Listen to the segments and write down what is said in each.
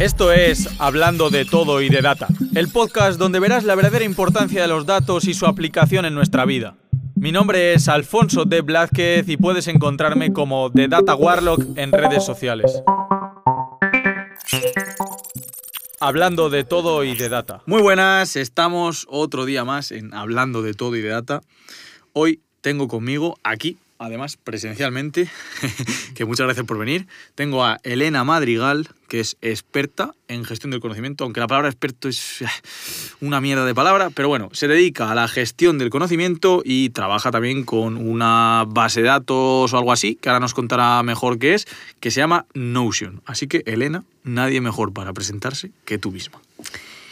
Esto es Hablando de todo y de data, el podcast donde verás la verdadera importancia de los datos y su aplicación en nuestra vida. Mi nombre es Alfonso de Blázquez y puedes encontrarme como The Data Warlock en redes sociales. Hablando de todo y de data. Muy buenas, estamos otro día más en Hablando de todo y de data. Hoy tengo conmigo aquí además presencialmente, que muchas gracias por venir. Tengo a Elena Madrigal, que es experta en gestión del conocimiento, aunque la palabra experto es una mierda de palabra, pero bueno, se dedica a la gestión del conocimiento y trabaja también con una base de datos o algo así, que ahora nos contará mejor qué es, que se llama Notion. Así que, Elena, nadie mejor para presentarse que tú misma.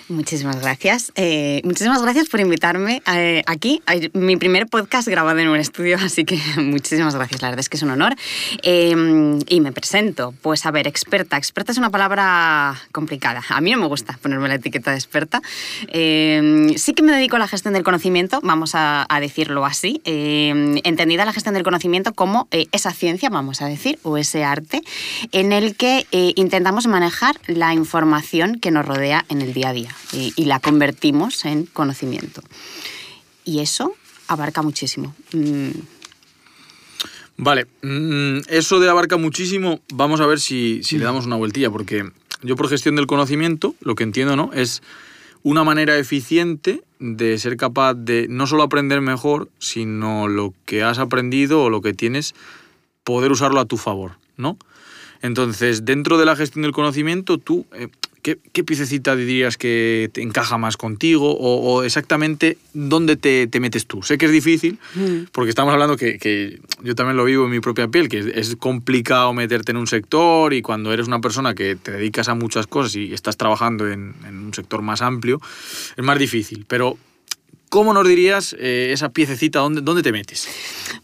Muchísimas gracias. Eh, muchísimas gracias por invitarme eh, aquí. Mi primer podcast grabado en un estudio, así que muchísimas gracias. La verdad es que es un honor. Em, y me presento. Pues a ver, experta. Experta es una palabra complicada. A mí no me gusta ponerme la etiqueta de experta. Em, sí que me dedico a la gestión del conocimiento, vamos a, decirlo así. Em, entendida la gestión del conocimiento como eh, esa ciencia, vamos a decir, o ese arte, en el que intentamos manejar la información que nos rodea en el día a día y, la convertimos en conocimiento. Y eso abarca muchísimo. Mm. Vale, mm, eso de abarca muchísimo, vamos a ver si, le damos una vueltilla, porque yo por gestión del conocimiento, lo que entiendo, ¿no? Es una manera eficiente de ser capaz de no solo aprender mejor, sino lo que has aprendido o lo que tienes, poder usarlo a tu favor, ¿no? Entonces, dentro de la gestión del conocimiento, tú, eh, ¿qué, ¿qué, piececita dirías que te encaja más contigo o, exactamente dónde te, metes tú? Sé que es difícil, mm. porque estamos hablando que, yo también lo vivo en mi propia piel, que es, complicado meterte en un sector y cuando eres una persona que te dedicas a muchas cosas y estás trabajando en, un sector más amplio, es más difícil. Pero, ¿cómo nos dirías eh, esa piececita, dónde, dónde te metes?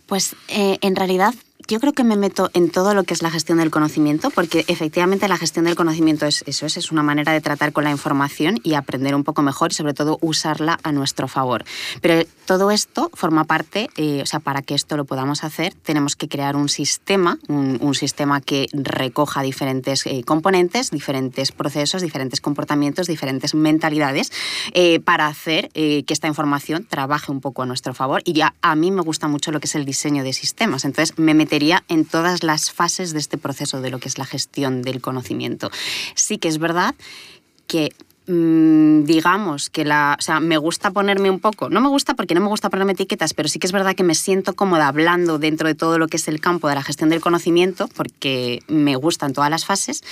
Pues eh, en realidad yo creo que me meto en todo lo que es la gestión del conocimiento, porque efectivamente la gestión del conocimiento es eso, es, una manera de tratar con la información y aprender un poco mejor y sobre todo usarla a nuestro favor. Pero todo esto forma parte, eh, o sea, para que esto lo podamos hacer, tenemos que crear un sistema, un, sistema que recoja diferentes eh, componentes, diferentes procesos, diferentes comportamientos, diferentes mentalidades, eh, para hacer que esta información trabaje un poco a nuestro favor. Y ya a mí me gusta mucho lo que es el diseño de sistemas. Entonces me metería en todas las fases de este proceso de lo que es la gestión del conocimiento. Sí que es verdad que Mm, digamos que la, o sea, me gusta ponerme un poco, no me gusta porque no me gusta ponerme etiquetas, pero sí que es verdad que me siento cómoda hablando dentro de todo lo que es el campo de la gestión del conocimiento, porque me gustan todas las fases,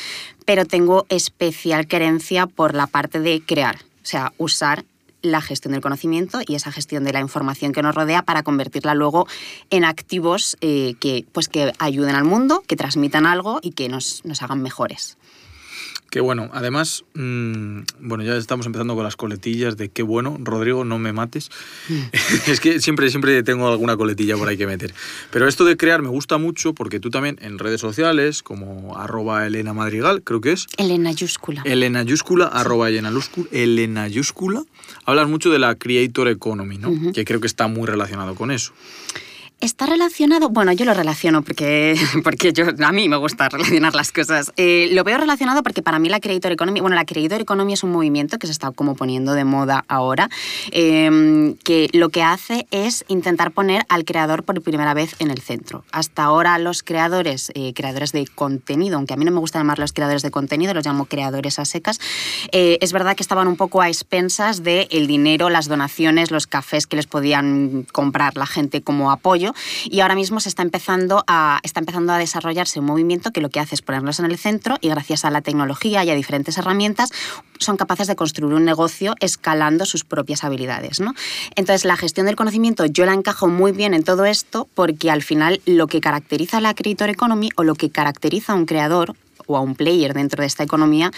pero tengo especial querencia por la parte de crear, o sea, usar la gestión del conocimiento y esa gestión de la información que nos rodea para convertirla luego en activos eh, que, pues, que ayuden al mundo, que transmitan algo y que nos, nos hagan mejores. Qué bueno. Además, mm, bueno, ya estamos empezando con las coletillas de qué bueno. Rodrigo, no me mates. Mm. es que siempre, siempre tengo alguna coletilla por ahí que meter. Pero esto de crear me gusta mucho porque tú también en redes sociales, como arroba Elena Madrigal, creo que es. Elena Yúscula. Elena Yúscula, arroba Elena Yúscula, hablas mucho de la Creator Economy, ¿no? Que creo que está muy relacionado con eso. Está relacionado, bueno, yo lo relaciono porque, porque yo, a mí me gusta relacionar las cosas. Eh, lo veo relacionado porque para mí la Creator Economy, bueno, la Creator Economy es un movimiento que se está como poniendo de moda ahora, em, que lo que hace es intentar poner al creador por primera vez en el centro. Hasta ahora los creadores, eh, creadores de contenido, aunque a mí no me gusta llamarlos creadores de contenido, los llamo creadores a secas, eh, es verdad que estaban un poco a expensas del el dinero, las donaciones, los cafés que les podían comprar la gente como apoyo y ahora mismo se está empezando a, está empezando a desarrollarse un movimiento que lo que hace es ponerlos en el centro y gracias a la tecnología y a diferentes herramientas son capaces de construir un negocio escalando sus propias habilidades. ¿no? Entonces la gestión del conocimiento yo la encajo muy bien en todo esto porque al final lo que caracteriza a la Creator Economy o lo que caracteriza a un creador o a un player dentro de esta economía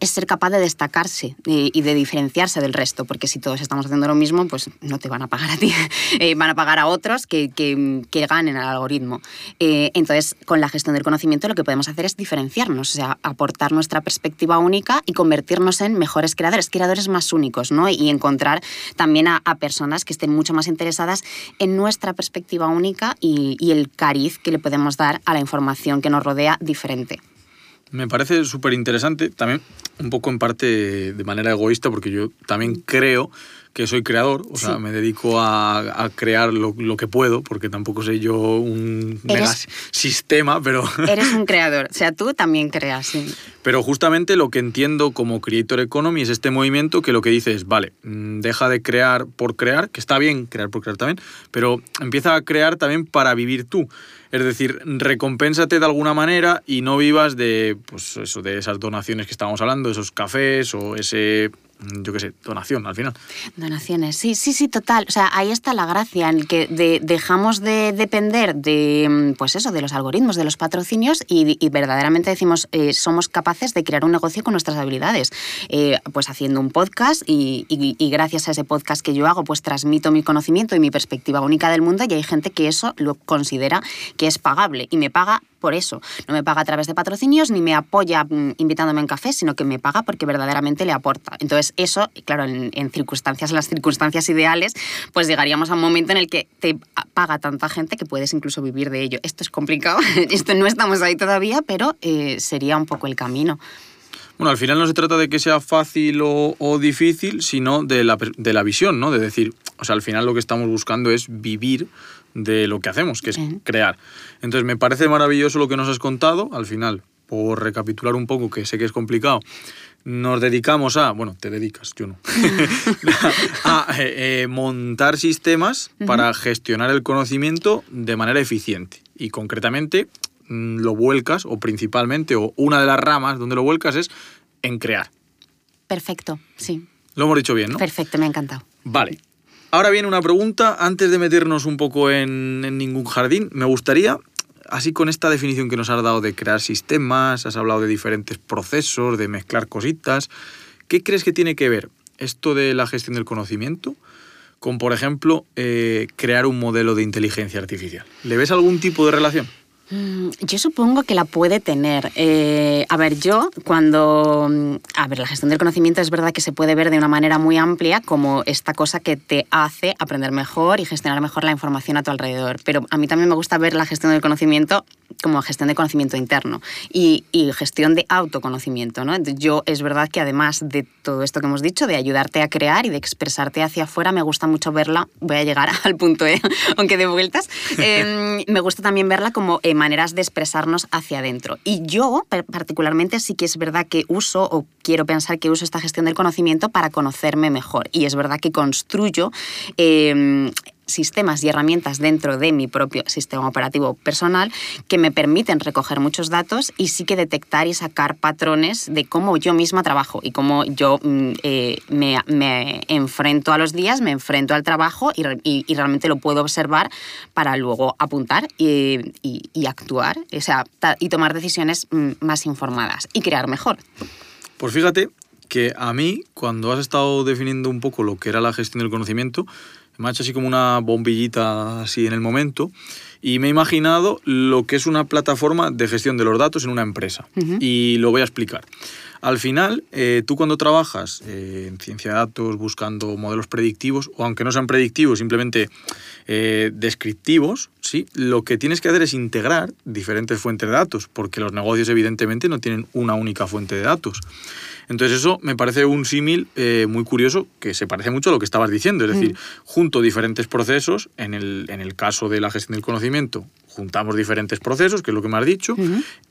es ser capaz de destacarse eh, y de diferenciarse del resto, porque si todos estamos haciendo lo mismo, pues no te van a pagar a ti, eh, van a pagar a otros que, que, que ganen al algoritmo. Eh, entonces, con la gestión del conocimiento lo que podemos hacer es diferenciarnos, o sea, aportar nuestra perspectiva única y convertirnos en mejores creadores, creadores más únicos, ¿no? Y encontrar también a, personas que estén mucho más interesadas en nuestra perspectiva única y, y el cariz que le podemos dar a la información que nos rodea diferente. Me parece súper interesante, también un poco en parte de manera egoísta, porque yo también creo que soy creador, o sea, me dedico a, crear lo, que puedo, porque tampoco soy yo un sistema, pero... Eres un creador, o sea, tú también creas, sí. Pero justamente lo que entiendo como Creator Economy es este movimiento que lo que dice es, vale, mm, deja de crear por crear, que está bien crear por crear también, pero empieza a crear también para vivir tú. Es decir, recompénsate de alguna manera y no vivas de, pues eso, de esas donaciones que estábamos hablando, esos cafés o ese yo qué sé, donación al final. Donaciones, sí, sí, sí, total. O sea, ahí está la gracia, en que dejamos de depender de, mm, pues eso, de los algoritmos, de los patrocinios y, verdaderamente decimos, eh, somos capaces de crear un negocio con nuestras habilidades. Eh, pues haciendo un podcast y, y, gracias a ese podcast que yo hago, pues transmito mi conocimiento y mi perspectiva única del mundo y hay gente que eso lo considera que es pagable y me paga por eso. No me paga a través de patrocinios ni me apoya mm, invitándome en café, sino que me paga porque verdaderamente le aporta. Entonces, eso, claro, en, circunstancias, las circunstancias ideales, pues llegaríamos a un momento en el que te paga tanta gente que puedes incluso vivir de ello. Esto es complicado, esto no estamos ahí todavía, pero eh, sería un poco el camino. Bueno, al final no se trata de que sea fácil o, difícil, sino de la, de la, visión, ¿no? De decir, o sea, al final lo que estamos buscando es vivir de lo que hacemos, que es crear. Entonces, me parece maravilloso lo que nos has contado. Al final, por recapitular un poco, que sé que es complicado, nos dedicamos a, bueno, te dedicas, yo no, a eh, eh, montar sistemas para gestionar el conocimiento de manera eficiente. Y concretamente mm, lo vuelcas, o principalmente, o una de las ramas donde lo vuelcas es en crear. Perfecto, sí. Lo hemos dicho bien, ¿no? Perfecto, me ha encantado. Vale. Ahora viene una pregunta, antes de meternos un poco en, ningún jardín, me gustaría, así con esta definición que nos has dado de crear sistemas, has hablado de diferentes procesos, de mezclar cositas, ¿qué crees que tiene que ver esto de la gestión del conocimiento con, por ejemplo, eh, crear un modelo de inteligencia artificial? ¿Le ves algún tipo de relación? Mm, yo supongo que la puede tener. Eh, a ver, yo cuando... Mm, a ver, la gestión del conocimiento es verdad que se puede ver de una manera muy amplia como esta cosa que te hace aprender mejor y gestionar mejor la información a tu alrededor. Pero a mí también me gusta ver la gestión del conocimiento como gestión de conocimiento interno y, gestión de autoconocimiento. ¿no? Yo es verdad que además de todo esto que hemos dicho, de ayudarte a crear y de expresarte hacia afuera, me gusta mucho verla, voy a llegar al punto E, aunque de vueltas, em, me gusta también verla como eh, maneras de expresarnos hacia adentro. Y yo particularmente sí que es verdad que uso o quiero pensar que uso esta gestión del conocimiento para conocerme mejor. Y es verdad que construyo em, sistemas y herramientas dentro de mi propio sistema operativo personal que me permiten recoger muchos datos y sí que detectar y sacar patrones de cómo yo misma trabajo y cómo yo mm, eh, me, enfrento a los días, me enfrento al trabajo y, realmente lo puedo observar para luego apuntar y, actuar o sea, y tomar decisiones mm, más informadas y crear mejor. Pues fíjate que a mí, cuando has estado definiendo un poco lo que era la gestión del conocimiento, me ha hecho así como una bombillita así en el momento y me he imaginado lo que es una plataforma de gestión de los datos en una empresa. Y lo voy a explicar. Al final, eh, tú cuando trabajas eh, en ciencia de datos buscando modelos predictivos, o aunque no sean predictivos, simplemente eh, descriptivos, ¿sí? lo que tienes que hacer es integrar diferentes fuentes de datos, porque los negocios evidentemente no tienen una única fuente de datos. Entonces eso me parece un símil eh, muy curioso que se parece mucho a lo que estabas diciendo, es decir, mm. junto diferentes procesos, en el, en el caso de la gestión del conocimiento, juntamos diferentes procesos, que es lo que me has dicho.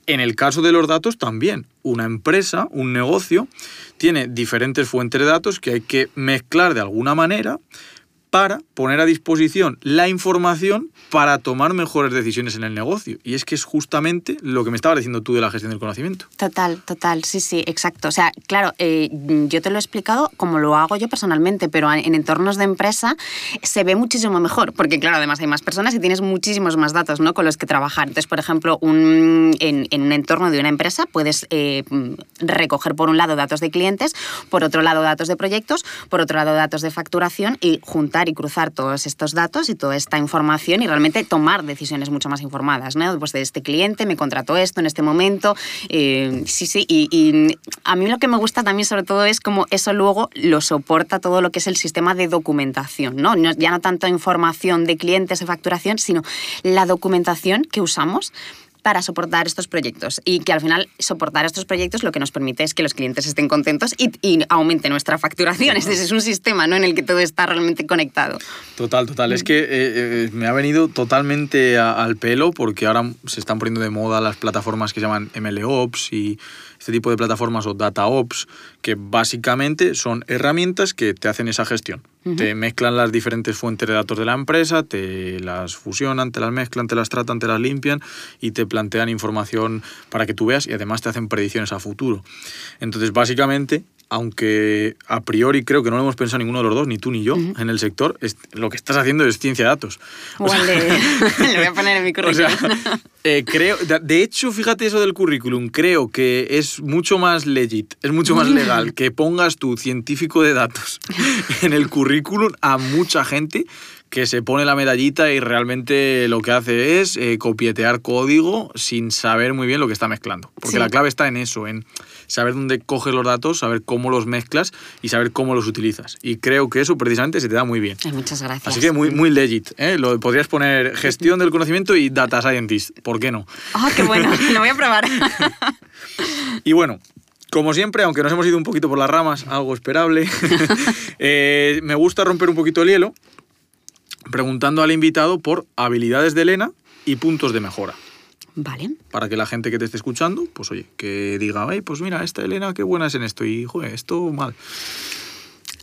En el caso de los datos también, una empresa, un negocio, tiene diferentes fuentes de datos que hay que mezclar de alguna manera para poner a disposición la información para tomar mejores decisiones en el negocio. Y es que es justamente lo que me estabas diciendo tú de la gestión del conocimiento. Total, total, sí, sí, exacto. O sea, claro, eh, yo te lo he explicado como lo hago yo personalmente, pero en entornos de empresa se ve muchísimo mejor, porque claro, además hay más personas y tienes muchísimos más datos ¿no? con los que trabajar. Entonces, por ejemplo, un, en, un entorno de una empresa puedes eh, recoger por un lado datos de clientes, por otro lado datos de proyectos, por otro lado datos de facturación y juntar y cruzar todos estos datos y toda esta información y realmente tomar decisiones mucho más informadas, ¿no? Pues de este cliente me contrató esto en este momento, eh, sí, sí, y, a mí lo que me gusta también sobre todo es como eso luego lo soporta todo lo que es el sistema de documentación, ¿no? Ya no tanto información de clientes de facturación, sino la documentación que usamos para soportar estos proyectos y que al final soportar estos proyectos lo que nos permite es que los clientes estén contentos y, aumente nuestra facturación. Ese es un sistema ¿no? en el que todo está realmente conectado. Total, total. Es que eh, eh, me ha venido totalmente al pelo porque ahora se están poniendo de moda las plataformas que se llaman MLOps y este tipo de plataformas o DataOps que básicamente son herramientas que te hacen esa gestión. Te mezclan las diferentes fuentes de datos de la empresa, te las fusionan, te las mezclan, te las tratan, te las limpian y te plantean información para que tú veas y además te hacen predicciones a futuro. Entonces, básicamente, aunque a priori creo que no lo hemos pensado ninguno de los dos, ni tú ni yo, en el sector, es- lo que estás haciendo es ciencia de datos. O le, voy a poner en mi o currículum. sea, eh, creo, de- hecho, fíjate eso del currículum, creo que es mucho más legit, es mucho más legal que pongas tu científico de datos en el currículum a mucha gente que se pone la medallita y realmente lo que hace es eh, copietear código sin saber muy bien lo que está mezclando. Porque Sí. la clave está en eso, en saber dónde coges los datos, saber cómo los mezclas y saber cómo los utilizas. Y creo que eso precisamente se te da muy bien. Ay, muchas gracias. Así que muy, muy legit. ¿eh? Lo, podrías poner gestión del conocimiento y data scientist. ¿Por qué no? Ah, qué bueno, lo voy a probar. Y bueno, como siempre, aunque nos hemos ido un poquito por las ramas, algo esperable, eh, me gusta romper un poquito el hielo preguntando al invitado por habilidades de Elena y puntos de mejora. Vale. Para que la gente que te esté escuchando, pues oye, que diga, ay, pues mira, esta Elena qué buena es en esto y, joder, esto mal.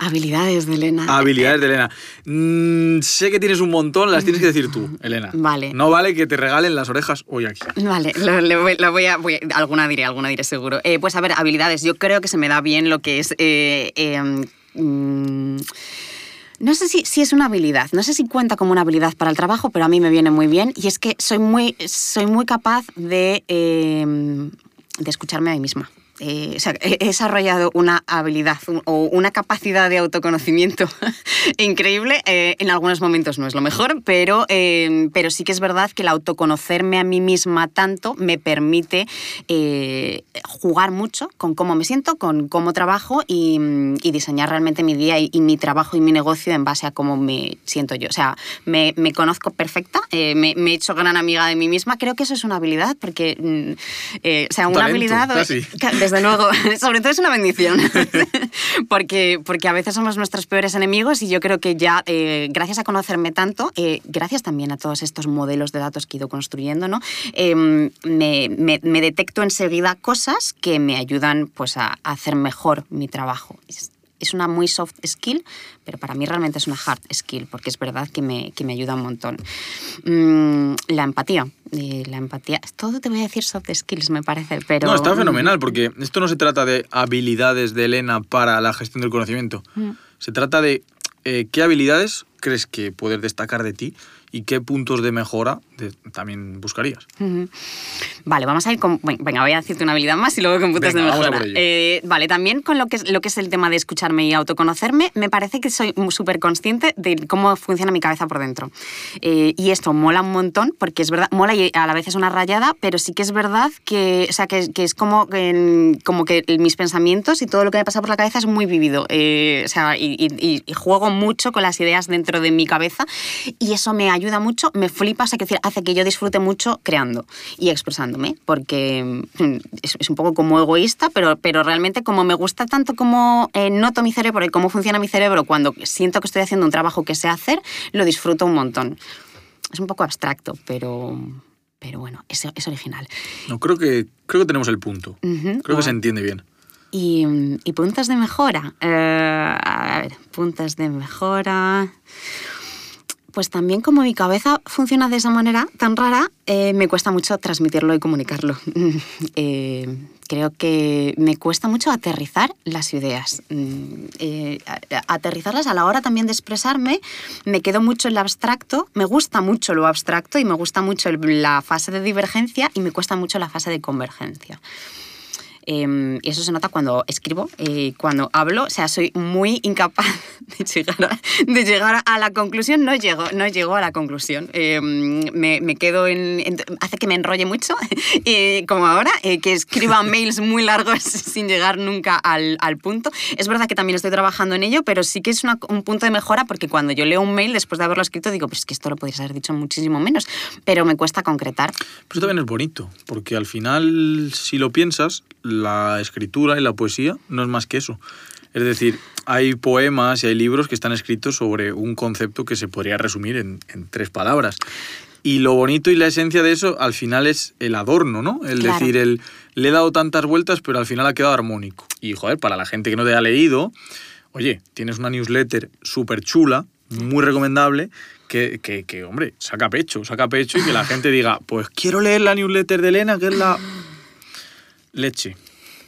Habilidades de Elena. Habilidades de Elena. Mm, sé que tienes un montón, las tienes que decir tú, Elena. Vale. No vale que te regalen las orejas hoy aquí. Vale, lo, lo voy, lo voy a, voy a- Alguna diré, alguna diré seguro. Eh, pues a ver, habilidades. Yo creo que se me da bien lo que es. eh, eh, mm, no sé si, si es una habilidad, no sé si cuenta como una habilidad para el trabajo, pero a mí me viene muy bien. Y es que soy muy, soy muy capaz de, eh, de escucharme a mí misma. Eh, o sea, he desarrollado una habilidad un- o una capacidad de autoconocimiento increíble. Eh, en algunos momentos no es lo mejor, pero, eh, pero sí que es verdad que el autoconocerme a mí misma tanto me permite eh, jugar mucho con cómo me siento, con cómo trabajo y, y diseñar realmente mi día y, y mi trabajo y mi negocio en base a cómo me siento yo. O sea, me, me conozco perfecta, me, me he hecho gran amiga de mí misma. Creo que eso es una habilidad porque, mm, o sea, una Talento, habilidad... Desde luego, sobre todo es una bendición, porque, porque a veces somos nuestros peores enemigos y yo creo que ya, eh, gracias a conocerme tanto, eh, gracias también a todos estos modelos de datos que he ido construyendo, ¿no? Eh, me, me- detecto enseguida cosas que me ayudan pues, a, hacer mejor mi trabajo. Es una muy soft skill, pero para mí realmente es una hard skill, porque es verdad que me, que me ayuda un montón. Mm, la empatía. Eh, la empatía. Todo te voy a decir soft skills, me parece, pero... No, está mm, fenomenal, porque esto no se trata de habilidades de Elena para la gestión del conocimiento. Mm. Se trata de eh, qué habilidades crees que puedes destacar de ti y qué puntos de mejora de- también buscarías. Vale, vamos a ir con. bueno, Venga, voy a decirte una habilidad más y luego con puntos Venga, de mejora. Eh, vale, también con lo que, es, lo que es el tema de escucharme y autoconocerme, me parece que soy súper consciente de cómo funciona mi cabeza por dentro. Eh, y esto mola un montón, porque es verdad, mola y a la vez es una rayada, pero sí que es verdad que, o sea, que, que es como, que- como que mis pensamientos y todo lo que me pasa por la cabeza es muy vivido. Eh, o sea, y, y- y juego mucho con las ideas dentro de mi cabeza y eso me ayuda mucho, me flipa, o sea, que decir, hace que yo disfrute mucho creando y expresándome, porque mm, es, es un poco como egoísta, pero, pero realmente como me gusta tanto como eh, noto mi cerebro y cómo funciona mi cerebro cuando siento que estoy haciendo un trabajo que sé hacer, lo disfruto un montón. Es un poco abstracto, pero, pero bueno, es, es original. No, creo que, creo que tenemos el punto. Creo que se guay. entiende bien. Y, y puntos de mejora. Eh, a ver, puntos de mejora. Pues también como mi cabeza funciona de esa manera tan rara, eh, me cuesta mucho transmitirlo y comunicarlo. Eh, creo que me cuesta mucho aterrizar las ideas. Mm, eh, aterrizarlas a la hora también de expresarme, me quedo mucho en lo abstracto, me gusta mucho lo abstracto y me gusta mucho la fase de divergencia y me cuesta mucho la fase de convergencia. Y eso se nota cuando escribo, eh, cuando hablo. O sea, soy muy incapaz de llegar a, de llegar a la conclusión. No llego, no llego a la conclusión. Em, me, me, quedo en, Hace que me enrolle mucho, como ahora, eh, que escriba mails muy largos sin llegar nunca al, al, punto. Es verdad que también estoy trabajando en ello, pero sí que es un punto de mejora porque cuando yo leo un mail, después de haberlo escrito, digo, pues que esto lo podrías haber dicho muchísimo menos. Pero me cuesta concretar. Pero también es bonito, porque al final, si lo piensas, la escritura y la poesía no es más que eso. Es decir, hay poemas y hay libros que están escritos sobre un concepto que se podría resumir en, tres palabras. Y lo bonito y la esencia de eso al final es el adorno, ¿no? El decir, el, le he dado tantas vueltas, pero al final ha quedado armónico. Y, joder, para la gente que no te ha leído, oye, tienes una newsletter súper chula, muy recomendable, que, que, que, hombre, saca pecho, saca pecho y que la gente diga, pues quiero leer la newsletter de Elena, que es la leche.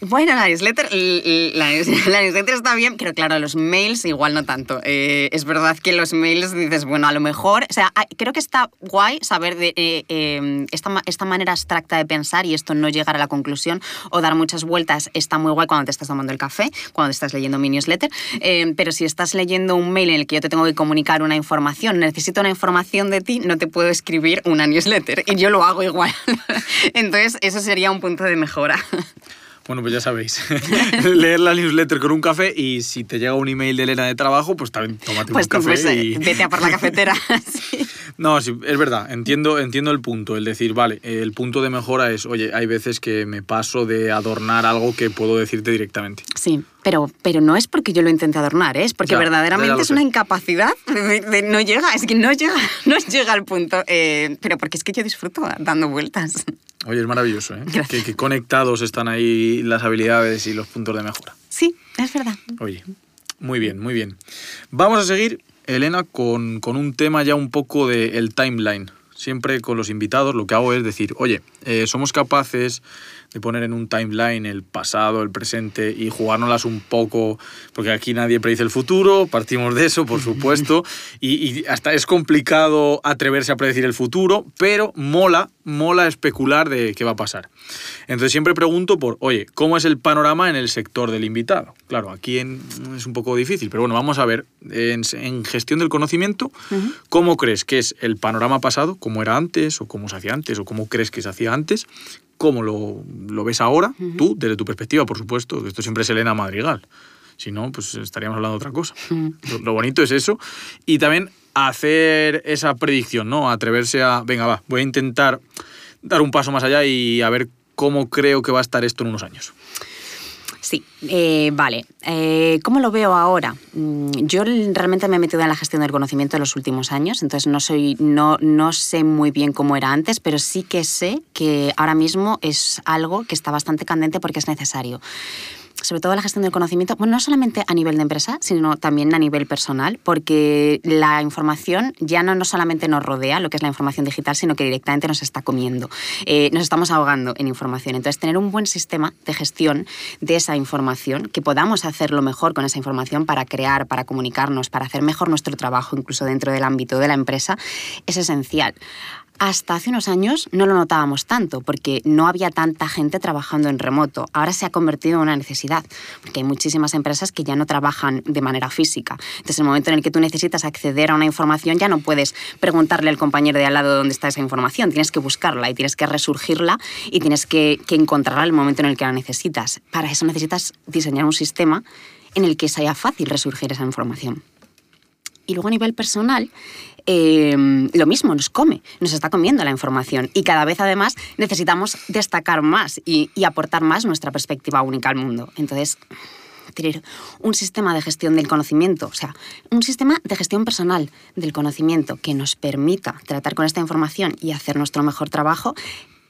Bueno, la newsletter, la, newsletter está bien, pero claro, los mails igual no tanto. Eh, es verdad que los mails dices, bueno, a lo mejor, o sea, creo que está guay saber de eh, em, esta, esta, manera abstracta de pensar y esto no llegar a la conclusión o dar muchas vueltas está muy guay cuando te estás tomando el café, cuando estás leyendo mi newsletter, em, pero si estás leyendo un mail en el que yo te tengo que comunicar una información, necesito una información de ti, no te puedo escribir una newsletter y yo lo hago igual. Entonces, eso sería un punto de mejora. Bueno, pues ya sabéis. Leer la newsletter con un café y si te llega un email de Elena de trabajo, pues también tómate pues un café. Pues, y... Vete a por la cafetera. No, sí, es verdad. Entiendo, entiendo el punto. El decir, vale, el punto de mejora es, oye, hay veces que me paso de adornar algo que puedo decirte directamente. Sí, pero, pero no es porque yo lo intente adornar, ¿eh? es porque verdaderamente es una incapacidad. De, no llega, es que no llega, no llega al punto. Eh, pero porque es que yo disfruto dando vueltas. Oye, es maravilloso, ¿eh? Que, conectados están ahí las habilidades y los puntos de mejora. Sí, es verdad. Oye, muy bien, muy bien. Vamos a seguir, Elena, con, un tema ya un poco del el timeline. Siempre con los invitados lo que hago es decir, oye, eh, somos capaces de poner en un timeline el pasado, el presente y jugárnoslas un poco, porque aquí nadie predice el futuro, partimos de eso, por supuesto, y, hasta es complicado atreverse a predecir el futuro, pero mola, mola especular de qué va a pasar. Entonces siempre pregunto por, oye, ¿cómo es el panorama en el sector del invitado? Claro, aquí es un poco difícil, pero bueno, vamos a ver, en, gestión del conocimiento, ¿cómo crees que es el panorama pasado, cómo era antes, o cómo se hacía antes, o cómo crees que se hacía antes? Cómo lo, lo ves ahora, tú, desde tu perspectiva, por supuesto, que esto siempre es Elena Madrigal. Si no, pues estaríamos hablando de otra cosa. lo, bonito es eso. Y también hacer esa predicción, ¿no? Atreverse a, venga, va, voy a intentar dar un paso más allá y a ver cómo creo que va a estar esto en unos años. Sí, eh, vale. Eh, ¿Cómo lo veo ahora? Mm, yo realmente me he metido en la gestión del conocimiento en los últimos años, entonces no, soy, no, no sé muy bien cómo era antes, pero sí que sé que ahora mismo es algo que está bastante candente porque es necesario sobre todo la gestión del conocimiento, bueno, no solamente a nivel de empresa, sino también a nivel personal, porque la información ya no, no solamente nos rodea, lo que es la información digital, sino que directamente nos está comiendo. Eh, nos estamos ahogando en información. Entonces, tener un buen sistema de gestión de esa información, que podamos hacerlo mejor con esa información para crear, para comunicarnos, para hacer mejor nuestro trabajo, incluso dentro del ámbito de la empresa, es esencial hasta hace unos años no lo notábamos tanto porque no había tanta gente trabajando en remoto. Ahora se ha convertido en una necesidad porque hay muchísimas empresas que ya no trabajan de manera física. Entonces, en el momento en el que tú necesitas acceder a una información, ya no puedes preguntarle al compañero de al lado dónde está esa información. Tienes que buscarla y tienes que resurgirla y tienes que, que encontrarla en el momento en el que la necesitas. Para eso necesitas diseñar un sistema en el que sea fácil resurgir esa información. Y luego a nivel personal, Em, lo mismo, nos come, nos está comiendo la información y cada vez además necesitamos destacar más y, aportar más nuestra perspectiva única al mundo. Entonces, tener un sistema de gestión del conocimiento, o sea, un sistema de gestión personal del conocimiento que nos permita tratar con esta información y hacer nuestro mejor trabajo,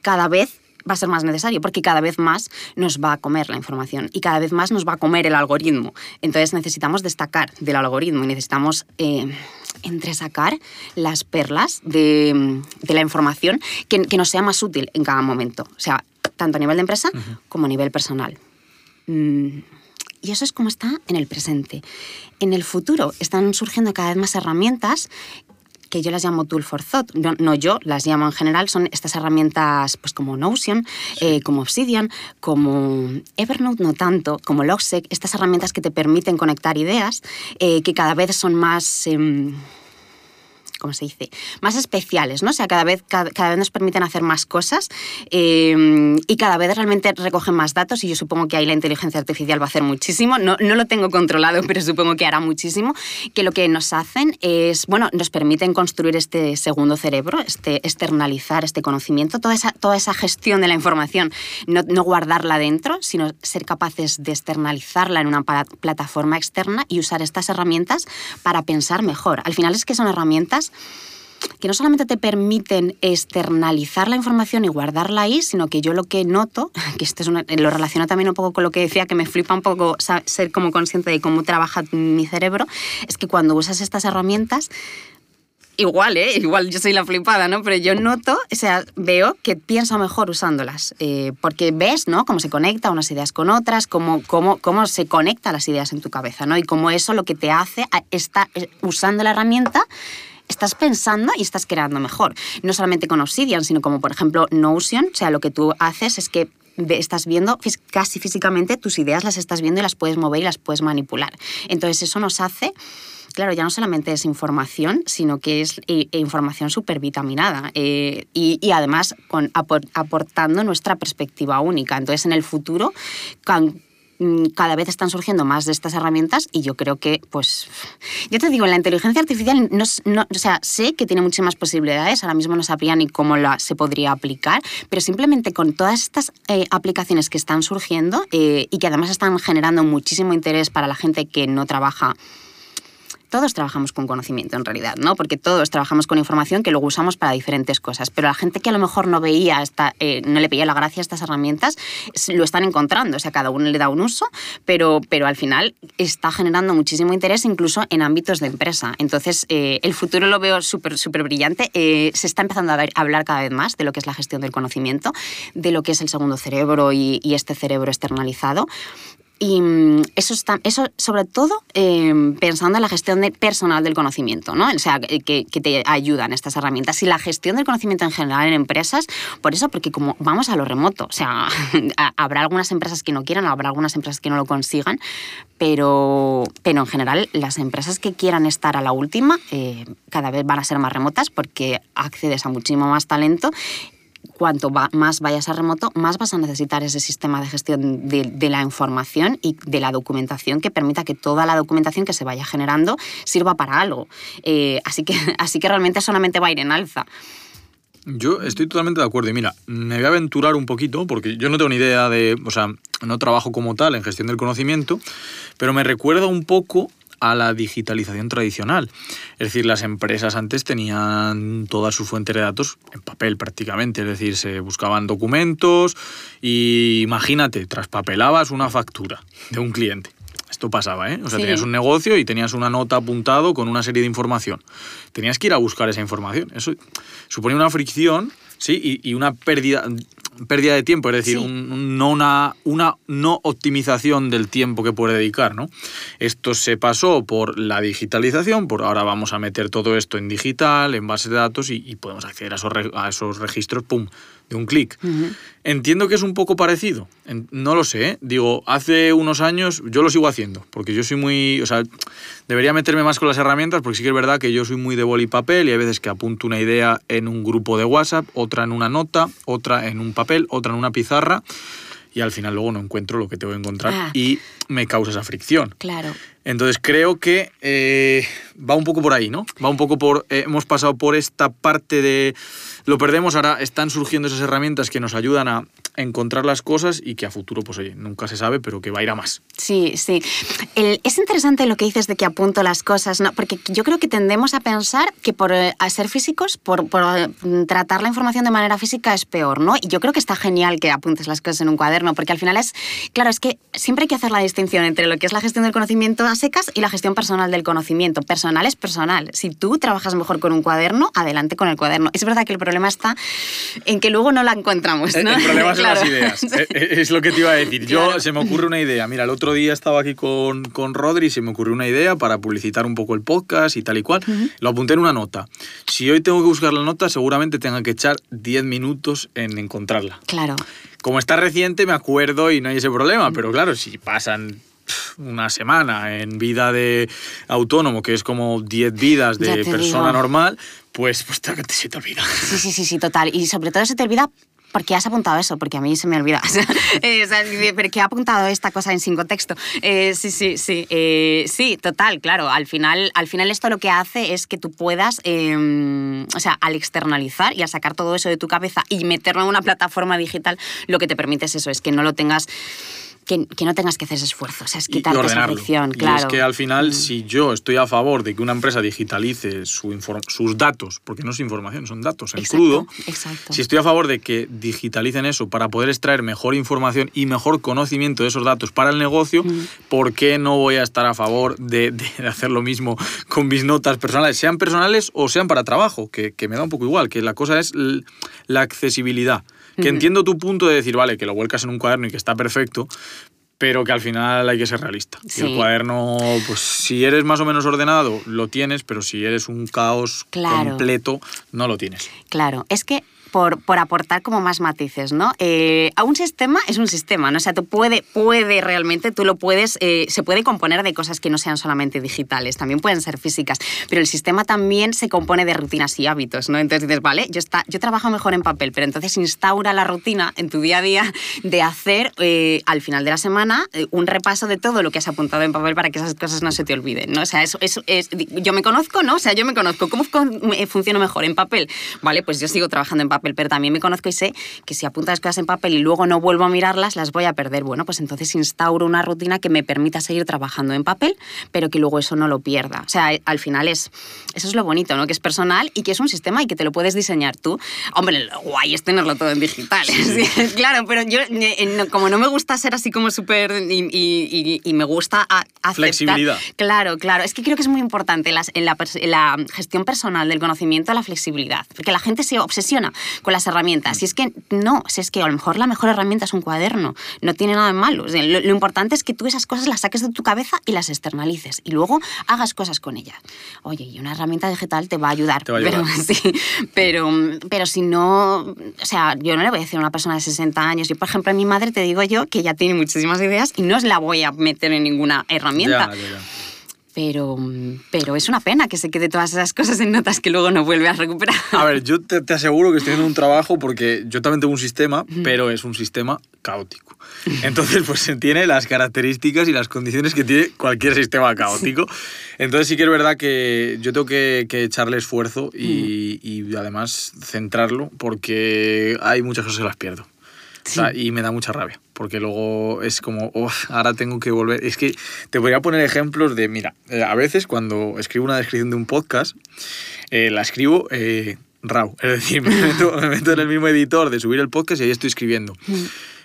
cada vez va a ser más necesario porque cada vez más nos va a comer la información y cada vez más nos va a comer el algoritmo. Entonces necesitamos destacar del algoritmo y necesitamos eh, entresacar las perlas de, la información que, nos sea más útil en cada momento. O sea, tanto a nivel de empresa como a nivel personal. Mm, y eso es como está en el presente. En el futuro están surgiendo cada vez más herramientas que yo las llamo tool for thought, no, yo, las llamo en general, son estas herramientas pues como Notion, eh, como Obsidian, como Evernote no tanto, como Logseq, estas herramientas que te permiten conectar ideas, eh, que cada vez son más... Em, ¿cómo se dice? Más especiales, ¿no? O sea, cada vez, cada, vez nos permiten hacer más cosas eh, y cada vez realmente recogen más datos y yo supongo que ahí la inteligencia artificial va a hacer muchísimo. No, no lo tengo controlado, pero supongo que hará muchísimo. Que lo que nos hacen es, bueno, nos permiten construir este segundo cerebro, este, externalizar este conocimiento, toda esa, toda esa gestión de la información, no, no guardarla dentro, sino ser capaces de externalizarla en una plataforma externa y usar estas herramientas para pensar mejor. Al final es que son herramientas que no solamente te permiten externalizar la información y guardarla ahí, sino que yo lo que noto, que esto es lo relaciono también un poco con lo que decía, que me flipa un poco ser como consciente de cómo trabaja mi cerebro, es que cuando usas estas herramientas, igual, ¿eh? Igual yo soy la flipada, ¿no? Pero yo noto, o sea, veo que pienso mejor usándolas, eh, porque ves, ¿no? Cómo se conecta unas ideas con otras, cómo, cómo, cómo se conectan las ideas en tu cabeza, ¿no? Y cómo eso lo que te hace, está eh, usando la herramienta, estás pensando y estás creando mejor. No solamente con Obsidian, sino como por ejemplo Notion, o sea, lo que tú haces es que estás viendo casi físicamente tus ideas, las estás viendo y las puedes mover y las puedes manipular. Entonces eso nos hace claro, ya no solamente es información, sino que es eh, información súper vitaminada eh, y, además con, aportando nuestra perspectiva única. Entonces, en el futuro, Mm, cada vez están surgiendo más de estas herramientas y yo creo que, pues, yo te digo, la inteligencia artificial, no, o sea, sé que tiene muchísimas posibilidades, ahora mismo no sabría ni cómo la, se podría aplicar, pero simplemente con todas estas eh, aplicaciones que están surgiendo eh, y que además están generando muchísimo interés para la gente que no trabaja todos trabajamos con conocimiento en realidad, ¿no? Porque todos trabajamos con información que luego usamos para diferentes cosas, pero la gente que a lo mejor no veía, esta, eh, no le veía la gracia a estas herramientas, lo están encontrando, o sea, cada uno le da un uso, pero, pero al final está generando muchísimo interés incluso en ámbitos de empresa. Entonces, eh, el futuro lo veo súper, súper brillante. Eh, se está empezando a, ver, hablar cada vez más de lo que es la gestión del conocimiento, de lo que es el segundo cerebro y este cerebro externalizado. Y mm, eso, está, eso sobre todo em, pensando en la gestión de personal del conocimiento, ¿no? O sea, que, te ayudan estas herramientas. Y la gestión del conocimiento en general en empresas, por eso, porque como vamos a lo remoto, o sea, habrá algunas empresas que no quieran, habrá algunas empresas que no lo consigan, pero, pero en general las empresas que quieran estar a la última eh, cada vez van a ser más remotas porque accedes a muchísimo más talento cuanto más vayas a remoto, más vas a necesitar ese sistema de gestión de, la información y de la documentación que permita que toda la documentación que se vaya generando sirva para algo. Eh, así, que, así que realmente solamente va a ir en alza. Yo estoy totalmente de acuerdo y mira, me voy a aventurar un poquito porque yo no tengo ni idea de, o sea, no trabajo como tal en gestión del conocimiento, pero me recuerda un poco a la digitalización tradicional. Es decir, las empresas antes tenían toda su fuente de datos en papel prácticamente, es decir, se buscaban documentos y imagínate, traspapelabas una factura de un cliente. Esto pasaba, ¿eh? O sea, tenías un negocio y tenías una nota apuntado con una serie de información. Tenías que ir a buscar esa información. Eso suponía una fricción, sí, y una pérdida pérdida de tiempo, es decir, no una, una no optimización del tiempo que puede dedicar. ¿no? Esto se pasó por la digitalización, por ahora vamos a meter todo esto en digital, en base de datos y, podemos acceder a esos, a esos registros, ¡pum!, de un clic. Entiendo que es un poco parecido, no lo sé, ¿eh? digo, hace unos años yo lo sigo haciendo, porque yo soy muy, o sea, debería meterme más con las herramientas, porque sí que es verdad que yo soy muy de boli y papel y hay veces que apunto una idea en un grupo de WhatsApp, otra en una nota, otra en un papel, otra en una pizarra y al final luego no encuentro lo que tengo que encontrar ah. y me causa esa fricción. Claro. Entonces creo que eh, va un poco por ahí, ¿no? Va un poco por... Eh, hemos pasado por esta parte de... Lo perdemos, ahora están surgiendo esas herramientas que nos ayudan a encontrar las cosas y que a futuro, pues oye, nunca se sabe, pero que va a ir a más. Sí, sí. es interesante lo que dices de que apunto las cosas, ¿no? Porque yo creo que tendemos a pensar que por eh, ser físicos, por, por, mm, tratar la información de manera física es peor, ¿no? Y yo creo que está genial que apuntes las cosas en un cuaderno, porque al final es, claro, es que siempre hay que hacer la distinción entre lo que es la gestión del conocimiento a secas y la gestión personal del conocimiento. Personal es personal. Si tú trabajas mejor con un cuaderno, adelante con el cuaderno. Es verdad que el problema está en que luego no la encontramos, ¿no? El, problema ocurren las ideas. Eh, eh, Es lo que te iba a decir. Yo se me ocurre una idea. Mira, el otro día estaba aquí con, con Rodri y se me ocurrió una idea para publicitar un poco el podcast y tal y cual. Lo apunté en una nota. Si hoy tengo que buscar la nota, seguramente tenga que echar 10 minutos en encontrarla. Claro. Como está reciente, me acuerdo y no hay ese problema. Pero claro, si pasan una semana en vida de autónomo, que es como 10 vidas de persona digo. normal, pues, pues te, se te olvida. Sí, sí, sí, sí, total. Y sobre todo se te olvida porque has apuntado eso, porque a mí se me olvida. O eh, ¿Pero qué ha apuntado esta cosa en sin contexto? Eh, sí, sí, sí. eh, sí, total, claro. Al final, al final esto lo que hace es que tú puedas, eh, o sea, al externalizar y al sacar todo eso de tu cabeza y meterlo en una plataforma digital, lo que te permite es eso, es que no lo tengas... Que, que no tengas que hacer ese esfuerzo, o sea, es y quitarte esa fricción, Y claro. es que al final, si yo estoy a favor de que una empresa digitalice su sus datos, porque no es información, son datos en Exacto, crudo, exacto. si estoy a favor de que digitalicen eso para poder extraer mejor información y mejor conocimiento de esos datos para el negocio, ¿por qué no voy a estar a favor de, de hacer lo mismo con mis notas personales, sean personales o sean para trabajo? Que, que me da un poco igual, que la cosa es la accesibilidad. Que entiendo tu punto de decir, vale, que lo vuelcas en un cuaderno y que está perfecto, pero que al final hay que ser realista. Y Sí. el cuaderno, pues si eres más o menos ordenado, lo tienes, pero si eres un caos Claro. completo, no lo tienes. Claro, es que por, por aportar como más matices, ¿no? Eh, a un sistema es un sistema, ¿no? O sea, tú puede, puede realmente, tú lo puedes, eh, se puede componer de cosas que no sean solamente digitales, también pueden ser físicas, pero el sistema también se compone de rutinas y hábitos, ¿no? Entonces dices, vale, yo, está, yo trabajo mejor en papel, pero entonces instaura la rutina en tu día a día de hacer eh, al final de la semana eh, un repaso de todo lo que has apuntado en papel para que esas cosas no se te olviden, ¿no? O sea, eso, eso es, yo me conozco, ¿no? O sea, yo me conozco. ¿Cómo funciona mejor en papel? Vale, pues yo sigo trabajando en papel, pero también me conozco y sé que si apunto las cosas en papel y luego no vuelvo a mirarlas, las voy a perder. Bueno, pues entonces instauro una rutina que me permita seguir trabajando en papel, pero que luego eso no lo pierda. O sea, eh, al final es, eso es lo bonito, ¿no? Que es personal y que es un sistema y que te lo puedes diseñar tú. Hombre, lo guay es tenerlo todo en digital. sí, claro, pero yo, eh, eh, como no me gusta ser así como súper y, y- y- y me gusta aceptar... Flexibilidad. Claro, claro. Es que creo que es muy importante las- en, la, pers- en la gestión personal del conocimiento la flexibilidad. Porque la gente se obsesiona con las herramientas. Y es que no, si es que a lo mejor la mejor herramienta es un cuaderno. No tiene nada de malo. O sea, lo, lo importante es que tú esas cosas las saques de tu cabeza y las externalices. Y luego hagas cosas con ellas. Oye, y una herramienta digital te va a ayudar. Te va a pero, ayudar. sí, pero, pero si no, o sea, yo no le voy a decir a una persona de 60 años. Yo, por ejemplo, a mi madre te digo yo que ya tiene muchísimas ideas y no la voy a meter en ninguna herramienta. Ya, ya, ya. Pero, pero es una pena que se quede todas esas cosas en notas que luego no vuelve a recuperar. A ver, yo te, te aseguro que estoy haciendo un trabajo porque yo también tengo un sistema, pero es un sistema caótico. Entonces, pues tiene las características y las condiciones que tiene cualquier sistema caótico. Entonces sí que es verdad que yo tengo que, que echarle esfuerzo y, y además centrarlo porque hay muchas cosas que las pierdo. O sea, y me da mucha rabia, porque luego es como, "Oh, ahora tengo que volver. Es que te podría poner ejemplos de, mira, eh, a veces cuando escribo una descripción de un podcast, eh, la escribo eh, RAW, es decir, me meto, me meto en el mismo editor de subir el podcast y ahí estoy escribiendo.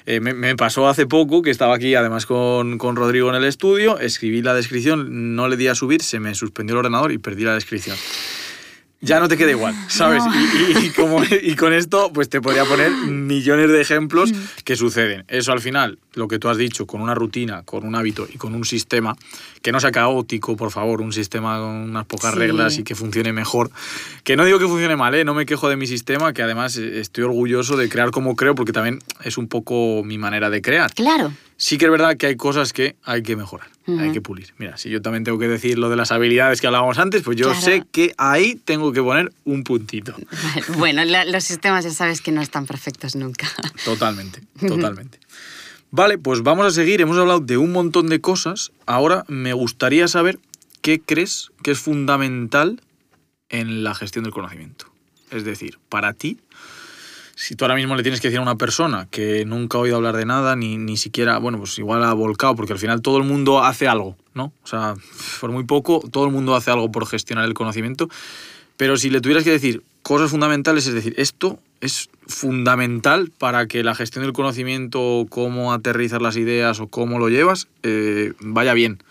Eh, me, me pasó hace poco que estaba aquí además con, con Rodrigo en el estudio, escribí la descripción, no le di a subir, se me suspendió el ordenador y perdí la descripción. Ya no te queda igual, ¿sabes? No. Y, y- y como, y con esto, pues te podría poner millones de ejemplos que suceden. Eso al final, lo que tú has dicho, con una rutina, con un hábito y con un sistema, que no sea caótico, por favor, un sistema con unas pocas Sí. reglas y que funcione mejor. Que no digo que funcione mal, ¿eh? no me quejo de mi sistema, que además eh, estoy orgulloso de crear como creo, porque también es un poco mi manera de crear. Claro. Sí que es verdad que hay cosas que hay que mejorar, hay que pulir. Mira, si yo también tengo que decir lo de las habilidades que hablábamos antes, pues yo Claro. sé que ahí tengo que poner un puntito. Bueno, la- los sistemas ya sabes que no están perfectos nunca. Totalmente, totalmente. Vale, pues vamos a seguir. Hemos hablado de un montón de cosas. Ahora me gustaría saber qué crees que es fundamental en la gestión del conocimiento. Es decir, para ti, si tú ahora mismo le tienes que decir a una persona que nunca ha oído hablar de nada, ni, ni siquiera, bueno, pues igual ha volcado, porque al final todo el mundo hace algo, ¿no? O sea, por muy poco, todo el mundo hace algo por gestionar el conocimiento. Pero si le tuvieras que decir cosas fundamentales, es decir, esto es fundamental para que la gestión del conocimiento, cómo aterrizar las ideas o cómo lo llevas, eh, vaya bien.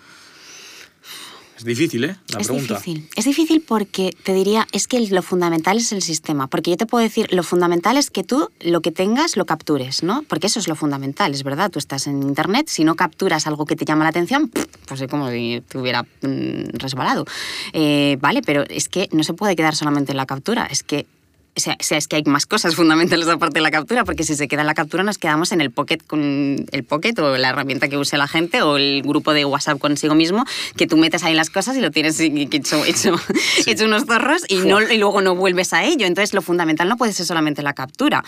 Es difícil, ¿eh? La es pregunta. difícil. Es difícil porque te diría, es que lo fundamental es el sistema. Porque yo te puedo decir, lo fundamental es que tú lo que tengas lo captures, ¿no? Porque eso es lo fundamental, es verdad. Tú estás en internet, si no capturas algo que te llama la atención, pues es como si te hubiera mm, resbalado. Eh, vale, pero es que no se puede quedar solamente en la captura, es que o sea, es que hay más cosas fundamentales aparte de la captura, porque si se queda en la captura nos quedamos en el pocket con el pocket o la herramienta que use la gente o el grupo de WhatsApp consigo mismo, que tú metes ahí las cosas y lo tienes hecho, hecho, hecho unos zorros y, no, y luego no vuelves a ello. Entonces lo fundamental no puede ser solamente la captura.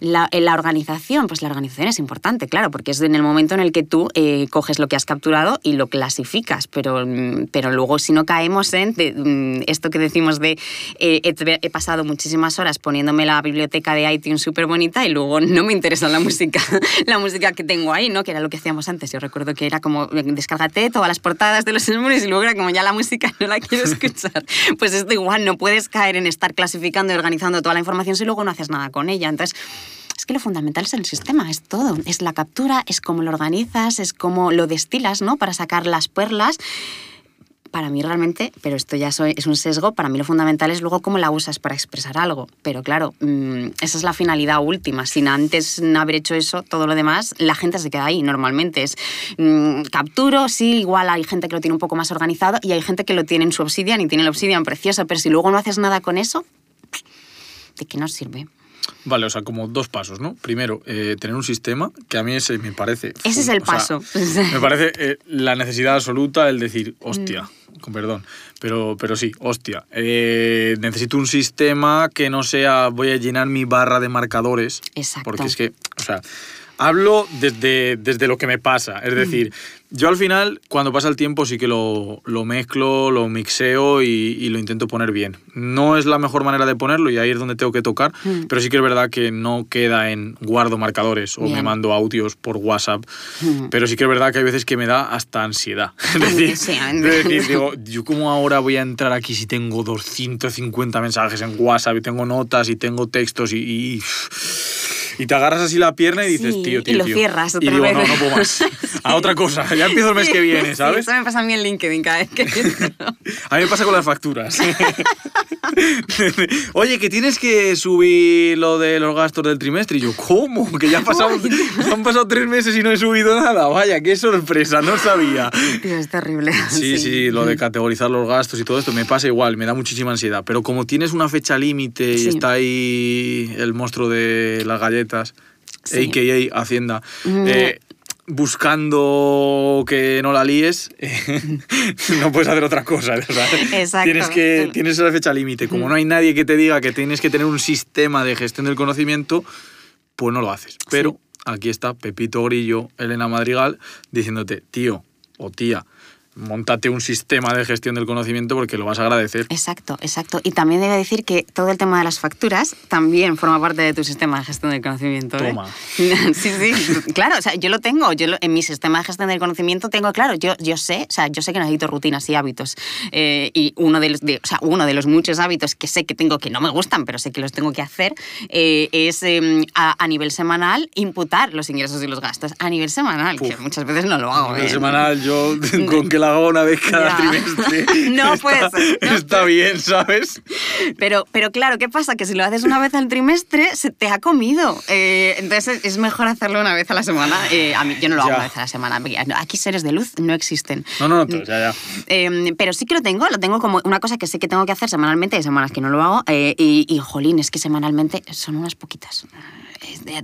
La, la, organización, pues la organización es importante, claro, porque es en el momento en el que tú eh, coges lo que has capturado y lo clasificas, pero, mm, pero luego si no caemos en mm, esto que decimos de eh, he, pasado muchísimas horas poniéndome la biblioteca de iTunes súper bonita y luego no me interesa la música, la música que tengo ahí, ¿no? Que era lo que hacíamos antes. Yo recuerdo que era como descárgate todas las portadas de los álbumes y luego era como ya la música no la quiero escuchar. pues esto igual, no puedes caer en estar clasificando y organizando toda la información si luego no haces nada con ella. Entonces, es que lo fundamental es el sistema, es todo. Es la captura, es cómo lo organizas, es cómo lo destilas, ¿no? Para sacar las perlas para mí realmente, pero esto ya es un sesgo, para mí lo fundamental es luego cómo la usas para expresar algo. Pero claro, mm, esa es la finalidad última. Sin antes haber hecho eso, todo lo demás, la gente se queda ahí normalmente. Es mm, capturo, sí, igual hay gente que lo tiene un poco más organizado y hay gente que lo tiene en su obsidian y tiene el obsidian precioso, pero si luego no haces nada con eso, ¿de qué nos sirve? Vale, o sea, como dos pasos, ¿no? Primero, eh, tener un sistema, que a mí ese me parece... Ese es el paso. me parece eh, la necesidad absoluta el decir, hostia, mm. con perdón, pero, pero sí, hostia, eh, necesito un sistema que no sea, voy a llenar mi barra de marcadores. Exacto. Porque es que, o sea, hablo desde, desde lo que me pasa, es decir... Yo al final, cuando pasa el tiempo, sí que lo, lo mezclo, lo mixeo y, lo intento poner bien. No es la mejor manera de ponerlo y ahí es donde tengo que tocar, mm. pero sí que es verdad que no queda en guardo marcadores o me mando audios por WhatsApp, mm. pero sí que es verdad que hay veces que me da hasta ansiedad. es decir, digo, yo como ahora voy a entrar aquí si tengo 250 mensajes en WhatsApp y tengo notas y tengo textos y y te agarras así la pierna y dices, tío, tío. Y lo cierras otra Y digo, no, no puedo más. A otra cosa. Ya empiezo el mes que viene, ¿sabes? eso me pasa a mí en LinkedIn cada vez que. a mí me pasa con las facturas. Oye, que tienes que subir lo de los gastos del trimestre. Y yo, ¿cómo? Que ya han pasado, han pasado tres meses y no he subido nada. Vaya, qué sorpresa, no sabía. Tío, es terrible. Sí, sí, lo de categorizar los gastos y todo esto me pasa igual, me da muchísima ansiedad. Pero como tienes una fecha límite y está ahí el monstruo de las galletas, a.k.a. Hacienda, eh, buscando que no la líes, no puedes hacer otra cosa. Tienes, que, tienes esa fecha límite. Como no hay nadie que te diga que tienes que tener un sistema de gestión del conocimiento, pues no lo haces. Pero aquí está Pepito Grillo, Elena Madrigal, diciéndote, tío o tía, montate un sistema de gestión del conocimiento porque lo vas a agradecer. Exacto, exacto. Y también debe decir que todo el tema de las facturas también forma parte de tu sistema de gestión del conocimiento. ¿eh? Toma. sí, sí. claro, o sea, yo lo tengo. Yo en mi sistema de gestión del conocimiento tengo, claro, yo, yo sé, o sea, yo sé que necesito rutinas y hábitos. Eh, y uno de, los, o sea, uno de los muchos hábitos que sé que tengo que no me gustan, pero sé que los tengo que hacer, eh, es em, a, nivel semanal imputar los ingresos y los gastos. A nivel semanal, que muchas veces no lo hago. A nivel semanal, yo con que la una vez cada trimestre. no puede ser. está bien, ¿sabes? Pero, pero claro, ¿qué pasa? Que si lo haces una vez al trimestre, se te ha comido. Eh, entonces es mejor hacerlo una vez a la semana. Eh, a mí, yo no lo hago una vez a la semana. Aquí seres de luz no existen. No, no, no, ya, ya. Em, pero sí que lo tengo, lo tengo como una cosa que sé que tengo que hacer semanalmente, hay semanas que no lo hago. Eh, y, y, jolín, es que semanalmente son unas poquitas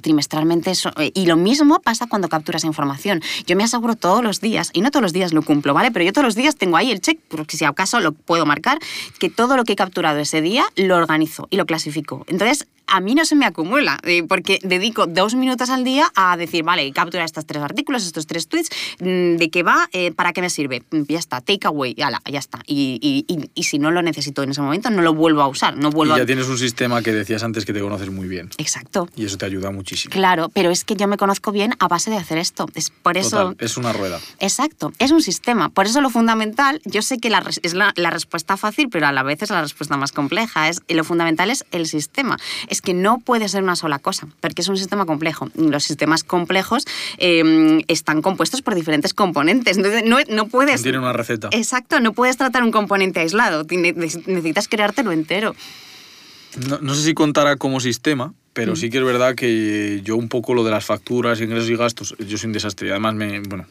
trimestralmente eso. Eh, y lo mismo pasa cuando capturas información. Yo me aseguro todos los días, y no todos los días lo cumplo, ¿vale? Pero yo todos los días tengo ahí el check, porque si acaso lo puedo marcar, que todo lo que he capturado ese día lo organizo y lo clasifico. Entonces, a mí no se me acumula, eh, porque dedico dos minutos al día a decir, vale, captura estos tres artículos, estos tres tweets, mm, de qué va, eh, para qué me sirve. Mm, ya está, take away, ya, ya está. Y, y, y, si no lo necesito en ese momento, no lo vuelvo a usar. No vuelvo y ya tienes un sistema que decías antes que te conoces muy bien. Exacto. Y eso te ayuda muchísimo. Claro, pero es que yo me conozco bien a base de hacer esto. Es por eso. es una rueda. Exacto, es un sistema. Por eso lo fundamental, yo sé que la, es la, la respuesta fácil, pero a la vez es la respuesta más compleja. Es, lo fundamental es el sistema es que no puede ser una sola cosa, porque es un sistema complejo. Los sistemas complejos eh, están compuestos por diferentes componentes. Entonces, no, no puedes... Tiene una receta. Exacto, no puedes tratar un componente aislado, necesitas creártelo entero. No, no sé si contará como sistema, pero Mm. sí que es verdad que yo un poco lo de las facturas, ingresos y gastos, yo soy un desastre. Además, me, bueno,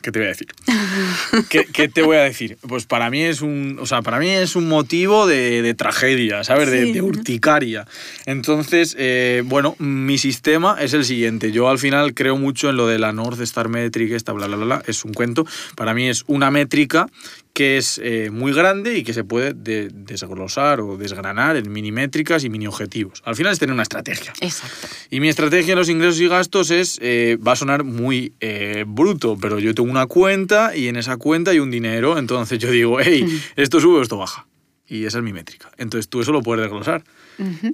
¿qué te voy a decir? ¿Qué, qué te voy a decir? Pues para mí es un, o sea, para mí es un motivo de, de tragedia, ¿sabes? De urticaria. Entonces, eh, bueno, mi sistema es el siguiente. Yo al final creo mucho en lo de la North Star Metric, esta, bla, bla, bla, bla. Es un cuento. Para mí es una métrica que es eh, muy grande y que se puede de- desglosar o desgranar en mini métricas y mini objetivos. Al final es tener una estrategia. Exacto. Y mi estrategia en los ingresos y gastos es, eh, va a sonar muy eh, bruto, pero yo tengo una cuenta y en esa cuenta hay un dinero, entonces yo digo, hey, esto sube o esto baja. Y esa es mi métrica. Entonces tú eso lo puedes desglosar.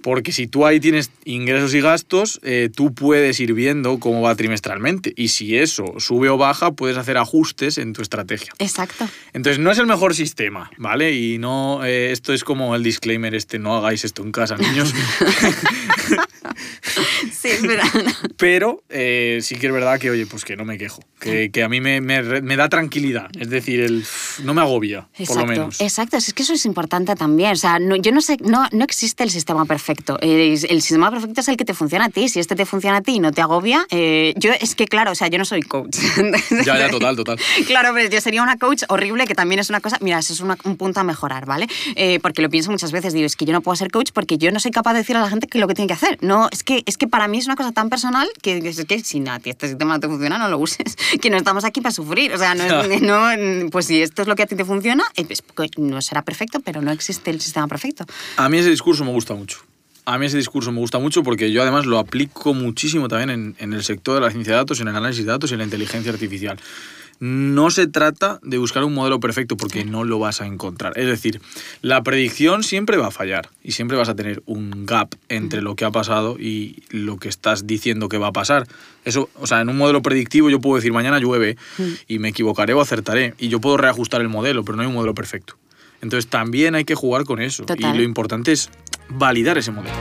Porque si tú ahí tienes ingresos y gastos, eh, tú puedes ir viendo cómo va trimestralmente. Y si eso sube o baja, puedes hacer ajustes en tu estrategia. Exacto. Entonces no es el mejor sistema, ¿vale? Y no, eh, esto es como el disclaimer este, no hagáis esto en casa, niños. Sí, pero... Pero eh, sí que es verdad que, oye, pues que no me quejo. Que, que a mí me, me da tranquilidad. Es decir, el, no me agobia, por Exacto, lo menos. exacto, es que eso es importante también. O sea, no, yo no sé, no, no existe el sistema perfecto. El, el sistema perfecto es el que te funciona a ti. Si este te funciona a ti y no te agobia, eh, yo es que claro, o sea, yo no soy coach. Ya, ya, total, total. Claro, pero yo sería una coach horrible, que también es una cosa. Mira, eso es una- un punto a mejorar, ¿vale? Eh, porque lo pienso muchas veces, digo, es que yo no puedo ser coach porque yo no soy capaz de decir a la gente que lo que tiene que hacer. No, es que, es que para mí es una cosa tan personal que es que si a ti este sistema no te funciona, no lo uses. Que no estamos aquí para sufrir. O sea, no, es- no, pues si esto es lo que a ti te funciona, eh, pues, pues, no será perfecto, pero no existe el sistema perfecto. A mí ese discurso me gusta mucho. A mí ese discurso me gusta mucho porque yo además lo aplico muchísimo también en, en el sector de la ciencia de datos, en el análisis de datos y en la inteligencia artificial. No se trata de buscar un modelo perfecto porque no lo vas a encontrar. Es decir, la predicción siempre va a fallar y siempre vas a tener un gap entre lo que ha pasado y lo que estás diciendo que va a pasar. Eso, o sea, en un modelo predictivo yo puedo decir mañana llueve y me equivocaré o acertaré y yo puedo reajustar el modelo, pero no hay un modelo perfecto. Entonces también hay que jugar con eso Total. y lo importante es validar ese modelo.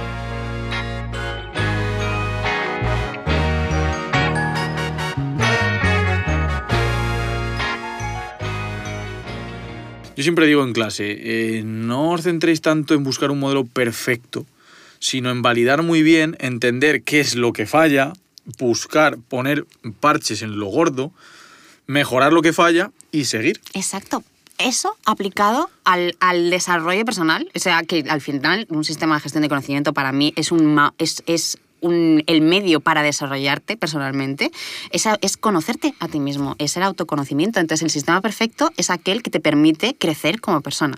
Yo siempre digo en clase, eh, no os centréis tanto en buscar un modelo perfecto, sino en validar muy bien, entender qué es lo que falla, buscar, poner parches en lo gordo, mejorar lo que falla y seguir. Exacto. Eso aplicado al, al desarrollo personal, o sea, que al final un sistema de gestión de conocimiento para mí es, un, es, es un- el medio para desarrollarte personalmente, es, es conocerte a ti mismo, es el autoconocimiento. Entonces el sistema perfecto es aquel que te permite crecer como persona,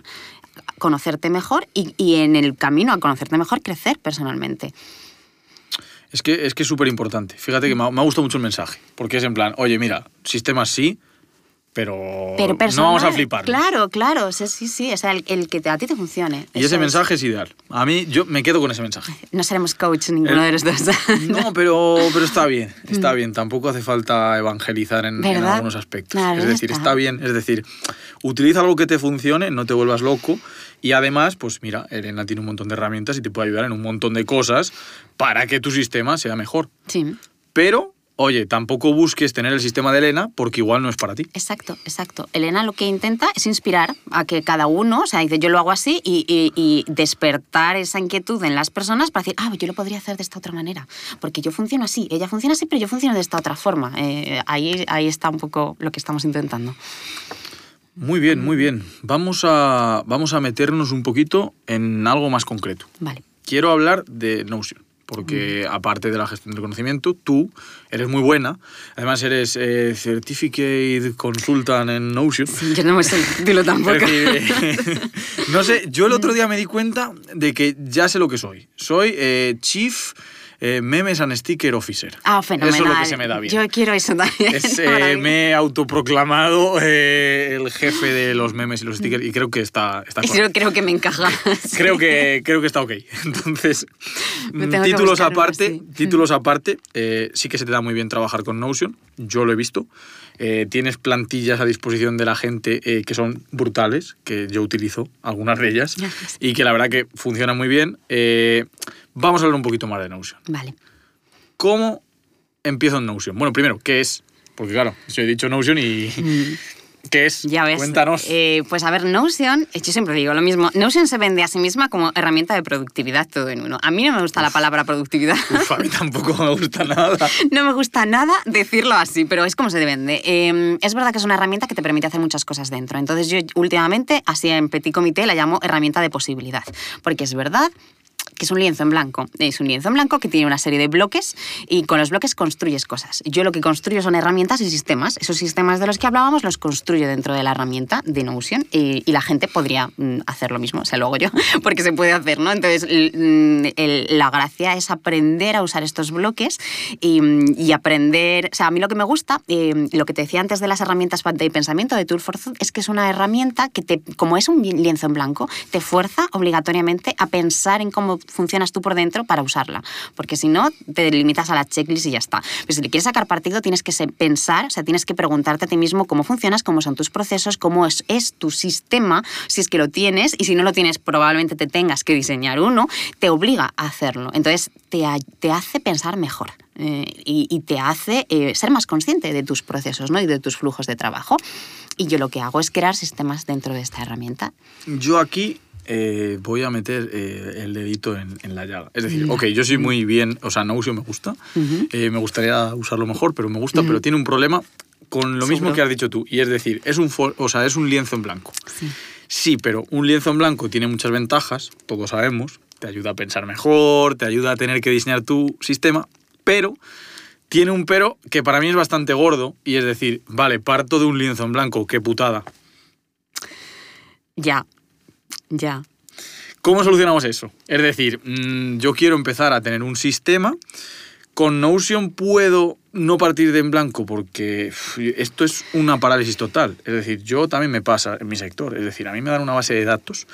conocerte mejor y, y en el camino a conocerte mejor crecer personalmente. Es que es que súper importante. Fíjate que me ha, me ha gustado mucho el mensaje, porque es en plan, oye, mira, sistemas sí, pero, Pero no vamos a flipar. Claro, claro, sí, sí, sí, o sea, el, el que te- a ti te funcione. Y ese es. mensaje es ideal. A mí, yo me quedo con ese mensaje. No seremos coach ninguno El- de los dos. No, pero, pero está bien, está bien. Tampoco hace falta evangelizar en, algunos aspectos. Claro, es decir, está. está. bien. Es decir, utiliza algo que te funcione, no te vuelvas loco. Y además, pues mira, Elena tiene un montón de herramientas y te puede ayudar en un montón de cosas para que tu sistema sea mejor. Sí, Pero, oye, tampoco busques tener el sistema de Elena porque igual no es para ti. exacto, exacto. Elena lo que intenta es inspirar a que cada uno, o sea, dice, yo lo hago así y, y- y despertar esa inquietud en las personas para decir, ah, yo lo podría hacer de esta otra manera, porque yo funciono así, ella funciona así, pero yo funciono de esta otra forma. Eh, ahí, ahí está un poco lo que estamos intentando. Muy bien, muy bien. Vamos a, vamos a meternos un poquito en algo más concreto. Vale. Quiero hablar de Notion, porque aparte de la gestión del conocimiento, tú eres muy buena. Además, eres eh, Certificate Consultant en Notion. Yo no me sé el título tampoco. Eh, no sé, yo el otro día me di cuenta de que ya sé lo que soy. Soy eh, Chief eh, Memes and Sticker Officer. Ah, fenomenal. Eso es lo que se me da bien. Yo quiero eso también. Es, eh, me he autoproclamado eh, el jefe de los memes y los stickers y creo que está, está Eso correcto. creo que me encaja. Creo que, creo que está ok. Entonces, mm, títulos aparte, títulos aparte, eh, sí que se te da muy bien trabajar con Notion. Yo lo he visto. Eh, tienes plantillas a disposición de la gente eh, que son brutales, que yo utilizo algunas de ellas Gracias. y que la verdad que funcionan muy bien. Eh, vamos a hablar un poquito más de Notion. Vale. ¿Cómo empiezo en Notion? Bueno, primero, ¿qué es? Porque claro, yo he dicho Notion y... ¿Qué es? Ya ves. Cuéntanos. Eh, pues a ver, Notion, yo siempre digo lo mismo, Notion se vende a sí misma como herramienta de productividad todo en uno. A mí no me gusta la palabra productividad. Uf, a mí tampoco me gusta nada. No me gusta nada decirlo así, pero es como se vende. Eh, es verdad que es una herramienta que te permite hacer muchas cosas dentro. Entonces yo últimamente, así en petit comité, la llamo herramienta de posibilidad. Porque es verdad que es un lienzo en blanco. Es un lienzo en blanco que tiene una serie de bloques y con los bloques construyes cosas. Yo lo que construyo son herramientas y sistemas. Esos sistemas de los que hablábamos los construyo dentro de la herramienta de Notion y, y la gente podría mm, hacer lo mismo. O sea, lo hago yo, porque se puede hacer, ¿no? Entonces, mm, la gracia es aprender a usar estos bloques y, mm, y aprender... O sea, a mí lo que me gusta, eh, lo que te decía antes de las herramientas de pensamiento de Tool for Thought, es que es una herramienta que, te, como es un lienzo en blanco, te fuerza obligatoriamente a pensar en cómo funcionas tú por dentro para usarla. Porque si no, te limitas a la checklist y ya está. Pero si le quieres sacar partido, tienes que pensar, o sea, tienes que preguntarte a ti mismo cómo funcionas, cómo son tus procesos, cómo es, es tu sistema, si es que lo tienes, y si no lo tienes, probablemente te tengas que diseñar uno, te obliga a hacerlo. Entonces, te, te hace pensar mejor. eh, y, y te hace eh, ser más consciente de tus procesos ¿no? y de tus flujos de trabajo. Y yo lo que hago es crear sistemas dentro de esta herramienta. Yo aquí eh, voy a meter eh, el dedito en, en la llaga. Es decir, Ya. ok, yo soy muy bien, o sea, Notion me gusta, eh, me gustaría usarlo mejor, pero me gusta, pero tiene un problema con lo mismo que has dicho tú, y es decir, es un, o sea, es un lienzo en blanco. Sí. Sí, pero un lienzo en blanco tiene muchas ventajas, todos sabemos, te ayuda a pensar mejor, te ayuda a tener que diseñar tu sistema, pero tiene un pero que para mí es bastante gordo, y es decir, vale, parto de un lienzo en blanco, qué putada. Ya, ya. ¿Cómo solucionamos eso? Es decir, mm, yo quiero empezar a tener un sistema. Con Notion puedo no partir de en blanco porque esto es una parálisis total. Es decir, yo también me pasa en mi sector. Es decir, a mí me dan una base de datos,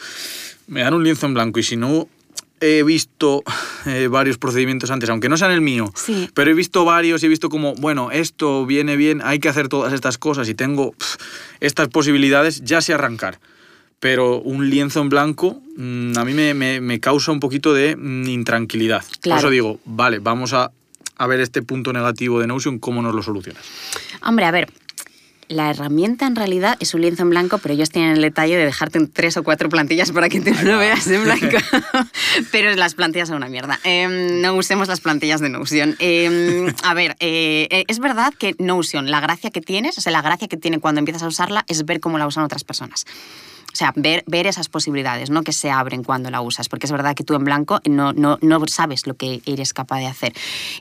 me dan un lienzo en blanco y si no he visto eh, varios procedimientos antes, aunque no sean el mío, Sí. pero he visto varios y he visto como, bueno, esto viene bien, hay que hacer todas estas cosas y tengo pf, estas posibilidades, ya sé arrancar. Pero un lienzo en blanco mm, a mí me, me- me causa un poquito de mm, intranquilidad. Por Claro. eso digo, vale, vamos a, a ver este punto negativo de Notion, cómo nos lo solucionas. Hombre, a ver, la herramienta en realidad es un lienzo en blanco, pero ellos tienen el detalle de dejarte en tres o cuatro plantillas para que tú lo veas en blanco. pero las plantillas son una mierda. Em, no usemos las plantillas de Notion. Em, a ver, eh, eh, es verdad que Notion, la gracia que tienes, o sea, la gracia que tiene cuando empiezas a usarla es ver cómo la usan otras personas. O sea, ver, ver esas posibilidades, ¿no? Que se abren cuando la usas, porque es verdad que tú en blanco no, no, no sabes lo que eres capaz de hacer.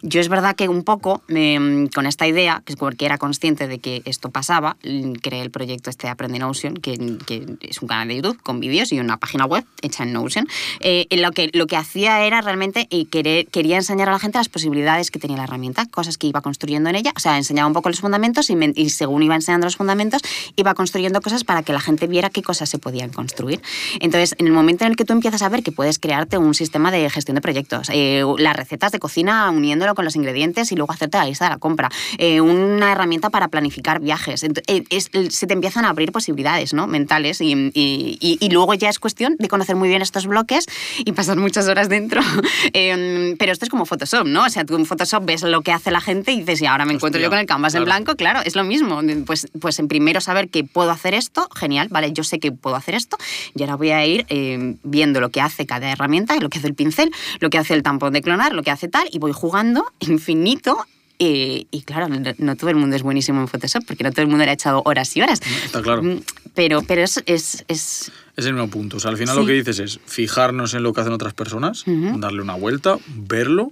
Yo es verdad que un poco em, con esta idea, que porque era consciente de que esto pasaba, mm, creé el proyecto este de Aprende Notion, que, que es un canal de YouTube con vídeos y una página web hecha en Notion. Eh, en lo, que, lo que hacía era realmente eh, querer, quería enseñar a la gente las posibilidades que tenía la herramienta, cosas que iba construyendo en ella, o sea, enseñaba un poco los fundamentos y, me- y según iba enseñando los fundamentos, iba construyendo cosas para que la gente viera qué cosas se podían construir. Entonces, en el momento en el que tú empiezas a ver que puedes crearte un sistema de gestión de proyectos, eh, las recetas de cocina uniéndolo con los ingredientes y luego hacerte la lista de la compra, eh, una herramienta para planificar viajes, Ent- eh, es- se te empiezan a abrir posibilidades ¿no? mentales y, y- y- y luego ya es cuestión de conocer muy bien estos bloques y pasar muchas horas dentro. Em, pero esto es como Photoshop, ¿no? O sea, tú en Photoshop ves lo que hace la gente y dices, y ahora me encuentro Hostia, yo con el canvas en claro. blanco, claro, es lo mismo. Pues, pues en primero saber que puedo hacer esto, genial, vale, yo sé que puedo hacer esto, y ahora voy a ir eh, viendo lo que hace cada herramienta, lo que hace el pincel, lo que hace el tampón de clonar, lo que hace tal, y voy jugando infinito. eh, y claro, no, no todo el mundo es buenísimo en Photoshop, porque no todo el mundo le ha echado horas y horas. Está claro. Mm, Pero, pero es, es, es- Es el mismo punto. O sea, al final Sí. lo que dices es fijarnos en lo que hacen otras personas, Ujú. darle una vuelta, verlo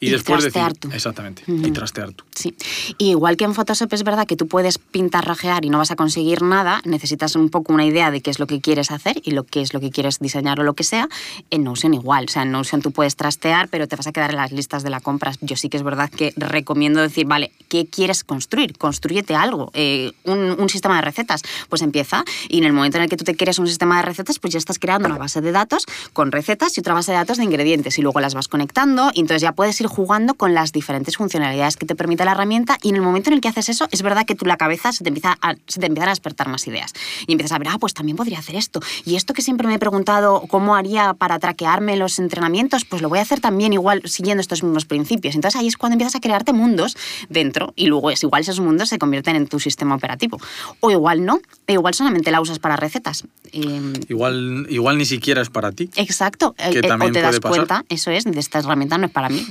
Y, Y después trastear decir, tú. exactamente, y Ujú. trastear tú. Sí. Y igual que en Photoshop es verdad que tú puedes pintarrajear y no vas a conseguir nada, necesitas un poco una idea de qué es lo que quieres hacer y lo que es lo que quieres diseñar o lo que sea. En Notion igual, o sea, en Notion tú puedes trastear, pero te vas a quedar en las listas de la compra. Yo sí que es verdad que recomiendo decir, vale, ¿qué quieres construir? Construyete algo, eh, un, un sistema de recetas. Pues empieza y en el momento en el que tú te quieres un sistema de recetas, pues ya estás creando una base de datos con recetas y otra base de datos de ingredientes y luego las vas conectando y entonces ya puedes ir jugando con las diferentes funcionalidades que te permite la herramienta y en el momento en el que haces eso es verdad que tú la cabeza se te empieza a, se te empiezan a despertar más ideas y empiezas a ver, ah, pues también podría hacer esto y esto que siempre me he preguntado cómo haría para traquearme los entrenamientos, pues lo voy a hacer también igual siguiendo estos mismos principios. Entonces ahí es cuando empiezas a crearte mundos dentro y luego es igual esos mundos se convierten en tu sistema operativo o igual no, o igual solamente la usas para recetas. Em, Igual, igual ni siquiera es para ti. Exacto, eh, Que eh, o también te das puede pasar. cuenta, eso es, de esta herramienta no es para mí.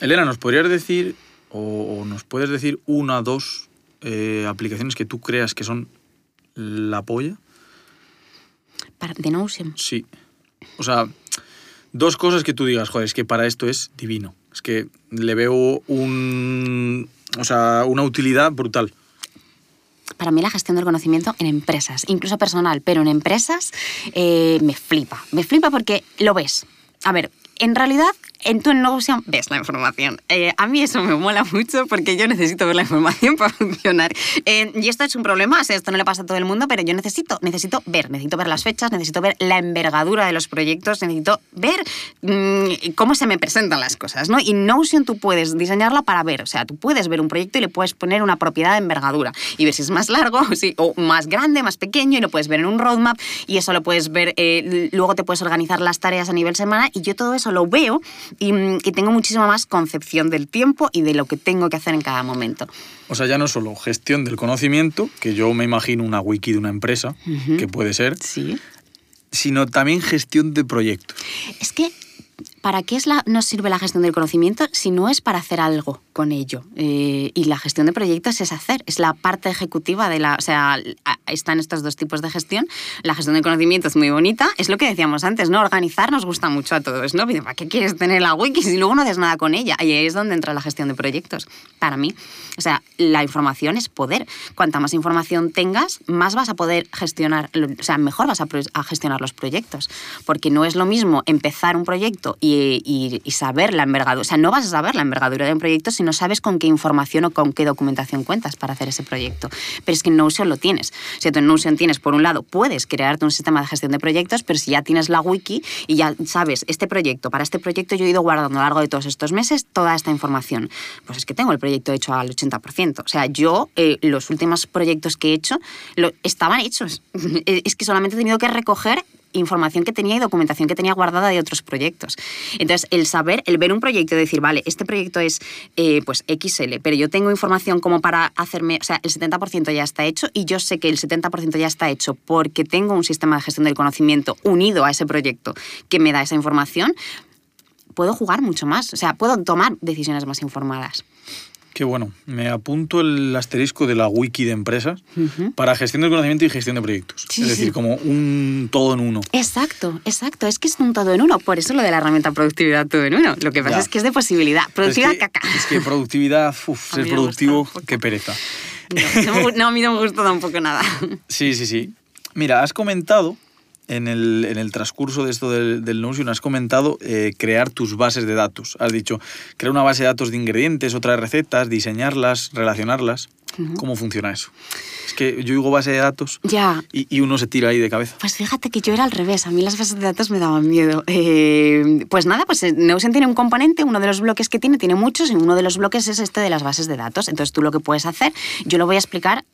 Elena, ¿nos podrías decir o, o nos puedes decir una o dos eh, aplicaciones que tú creas que son la polla? Para, de Notion. Sí. O sea, dos cosas que tú digas, joder, es que para esto es divino. Es que le veo un, o sea, una utilidad brutal. Para mí la gestión del conocimiento en empresas, incluso personal, pero en empresas eh, me flipa. Me flipa porque lo ves. A ver, en realidad en tu Notion ves la información. Eh, a mí eso me mola mucho porque yo necesito ver la información para funcionar. Eh, y esto es un problema, o esto no le pasa a todo el mundo, pero yo necesito, necesito ver, necesito ver las fechas, necesito ver la envergadura de los proyectos, necesito ver mm, cómo se me presentan las cosas, ¿no? Y Notion tú puedes diseñarla para ver, o sea, tú puedes ver un proyecto y le puedes poner una propiedad de envergadura y ver si es más largo o, o más grande, más pequeño y lo puedes ver en un roadmap y eso lo puedes ver, eh, luego te puedes organizar las tareas a nivel semana y yo todo eso lo veo y, mm, y tengo muchísima más concepción del tiempo y de lo que tengo que hacer en cada momento. O sea, ya no solo gestión del conocimiento, que yo me imagino una wiki de una empresa, que puede ser, Sí. sino también gestión de proyectos. Es que, ¿para qué es la, nos sirve la gestión del conocimiento si no es para hacer algo con ello? Eh, y la gestión de proyectos es hacer, es la parte ejecutiva de la... O sea, están estos dos tipos de gestión. La gestión del conocimiento es muy bonita, es lo que decíamos antes, ¿no? Organizar nos gusta mucho a todos, ¿no? ¿Para qué quieres tener la wiki si luego no haces nada con ella? Ahí es donde entra la gestión de proyectos, para mí. O sea, la información es poder. Cuanta más información tengas, más vas a poder gestionar, o sea, mejor vas a gestionar los proyectos. Porque no es lo mismo empezar un proyecto y, y- y saber la envergadura. O sea, no vas a saber la envergadura de un proyecto si no sabes con qué información o con qué documentación cuentas para hacer ese proyecto. Pero es que en Notion lo tienes. Si tú en Notion tienes, por un lado, puedes crearte un sistema de gestión de proyectos, pero si ya tienes la wiki y ya sabes, este proyecto, para este proyecto yo he ido guardando a lo largo de todos estos meses toda esta información. Pues es que tengo el proyecto hecho al 80%. O sea, yo eh, los últimos proyectos que he hecho lo, estaban hechos. es que solamente he tenido que recoger información que tenía y documentación que tenía guardada de otros proyectos. Entonces, el saber, el ver un proyecto y decir, vale, este proyecto es eh, pues XL, pero yo tengo información como para hacerme, o sea, el 70% ya está hecho y yo sé que el 70% ya está hecho porque tengo un sistema de gestión del conocimiento unido a ese proyecto que me da esa información, puedo jugar mucho más, o sea, puedo tomar decisiones más informadas. Qué bueno. Me apunto el asterisco de la wiki de empresas para gestión del conocimiento y gestión de proyectos. Sí, es sí. decir, como un todo en uno. Exacto, exacto. Es que es un todo en uno. Por eso lo de la herramienta productividad todo en uno. Lo que pasa Ya. es que es de posibilidad. Productividad es que, caca. Es que productividad, uf, ser productivo, qué pereza. No, no, a mí no me gusta tampoco nada. Sí, sí, sí. Mira, has comentado en el, en el transcurso de esto del, del Notion, has comentado eh, crear tus bases de datos. Has dicho, crear una base de datos de ingredientes, otras recetas, diseñarlas, relacionarlas. ¿Cómo funciona eso? Es que yo digo base de datos Ya. y, y uno se tira ahí de cabeza. Pues fíjate que yo era al revés, a mí las bases de datos me daban miedo. Eh, pues nada, pues eh, Notion tiene un componente, uno de los bloques que tiene, tiene muchos, y uno de los bloques es este de las bases de datos. Entonces tú lo que puedes hacer, yo lo voy a explicar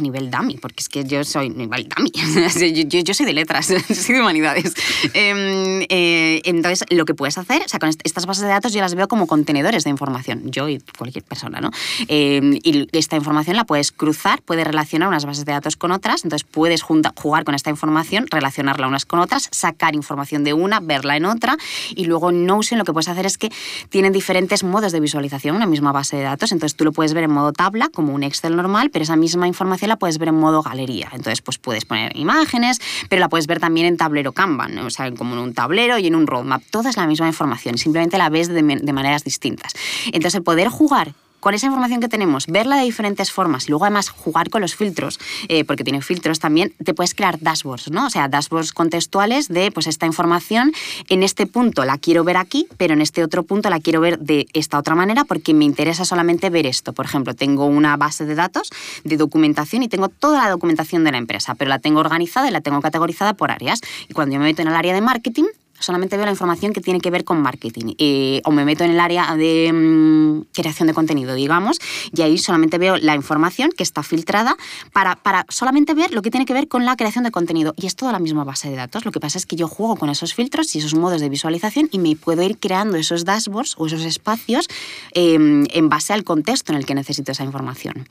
nivel dummy, porque es que yo soy nivel dummy, yo, yo- yo soy de letras, soy de humanidades. Em, eh, entonces, lo que puedes hacer, o sea, con est- estas bases de datos yo las veo como contenedores de información, yo y cualquier persona, ¿no? Em, y esta información la puedes cruzar, puedes relacionar unas bases de datos con otras, entonces puedes junta- jugar con esta información, relacionarla unas con otras, sacar información de una, verla en otra, y luego en Notion lo que puedes hacer es que tienen diferentes modos de visualización, una misma base de datos, entonces tú lo puedes ver en modo tabla, como un Excel normal, pero esa misma información la puedes ver en modo galería. Entonces, pues puedes poner imágenes, pero la puedes ver también en tablero Kanban, o sea, como en un tablero y en un roadmap. Toda es la misma información, simplemente la ves de, de maneras distintas. Entonces, el poder jugar con esa información que tenemos, verla de diferentes formas y luego además jugar con los filtros, eh, porque tiene filtros también, te puedes crear dashboards, ¿no? O sea, dashboards contextuales de, pues esta información en este punto la quiero ver aquí, pero en este otro punto la quiero ver de esta otra manera porque me interesa solamente ver esto. Por ejemplo, tengo una base de datos de documentación y tengo toda la documentación de la empresa, pero la tengo organizada y la tengo categorizada por áreas. Y cuando yo me meto en el área de marketing, solamente veo la información que tiene que ver con marketing. Eh, o me meto en el área de mm, creación de contenido, digamos, y ahí solamente veo la información que está filtrada para, para solamente ver lo que tiene que ver con la creación de contenido. Y es toda la misma base de datos. Lo que pasa es que yo juego con esos filtros y esos modos de visualización y me puedo ir creando esos dashboards o esos espacios em, en base al contexto en el que necesito esa información.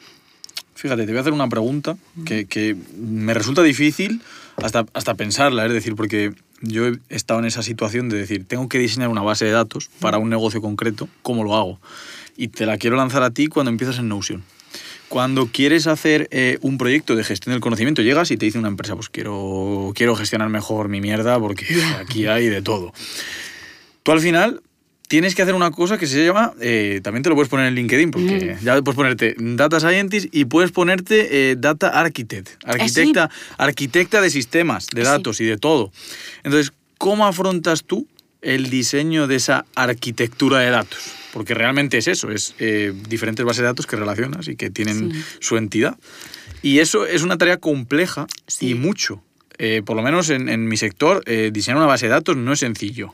Fíjate, te voy a hacer una pregunta que, me resulta difícil hasta, hasta pensarla, es decir, porque yo he estado en esa situación de decir, tengo que diseñar una base de datos para un negocio concreto, ¿cómo lo hago? Y te la quiero lanzar a ti cuando empiezas en Notion. Cuando quieres hacer eh, un proyecto de gestión del conocimiento, llegas y te dice una empresa, pues quiero, quiero gestionar mejor mi mierda porque aquí hay de todo. Tú al final tienes que hacer una cosa que se llama, eh, también te lo puedes poner en LinkedIn, porque mm. ya puedes ponerte Data Scientist y puedes ponerte eh, Data Architect, arquitecta, arquitecta de sistemas, de datos y de todo. Entonces, ¿cómo afrontas tú el diseño de esa arquitectura de datos? Porque realmente es eso, es eh, diferentes bases de datos que relacionas y que tienen su entidad. Y eso es una tarea compleja y mucho. por lo menos en, en mi sector, diseñar una base de datos no es sencillo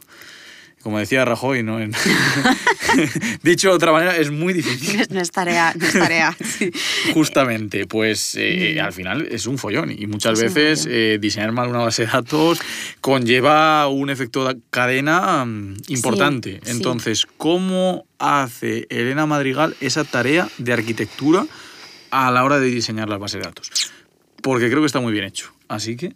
como decía Rajoy, ¿no? Dicho de otra manera, es muy difícil. No es tarea, no es tarea. Justamente, pues eh, al final es un follón y muchas veces eh, diseñar mal una base de datos conlleva un efecto de cadena mm, importante. Entonces, ¿cómo hace Elena Madrigal esa tarea de arquitectura a la hora de diseñar las bases de datos? Porque creo que está muy bien hecho. Así que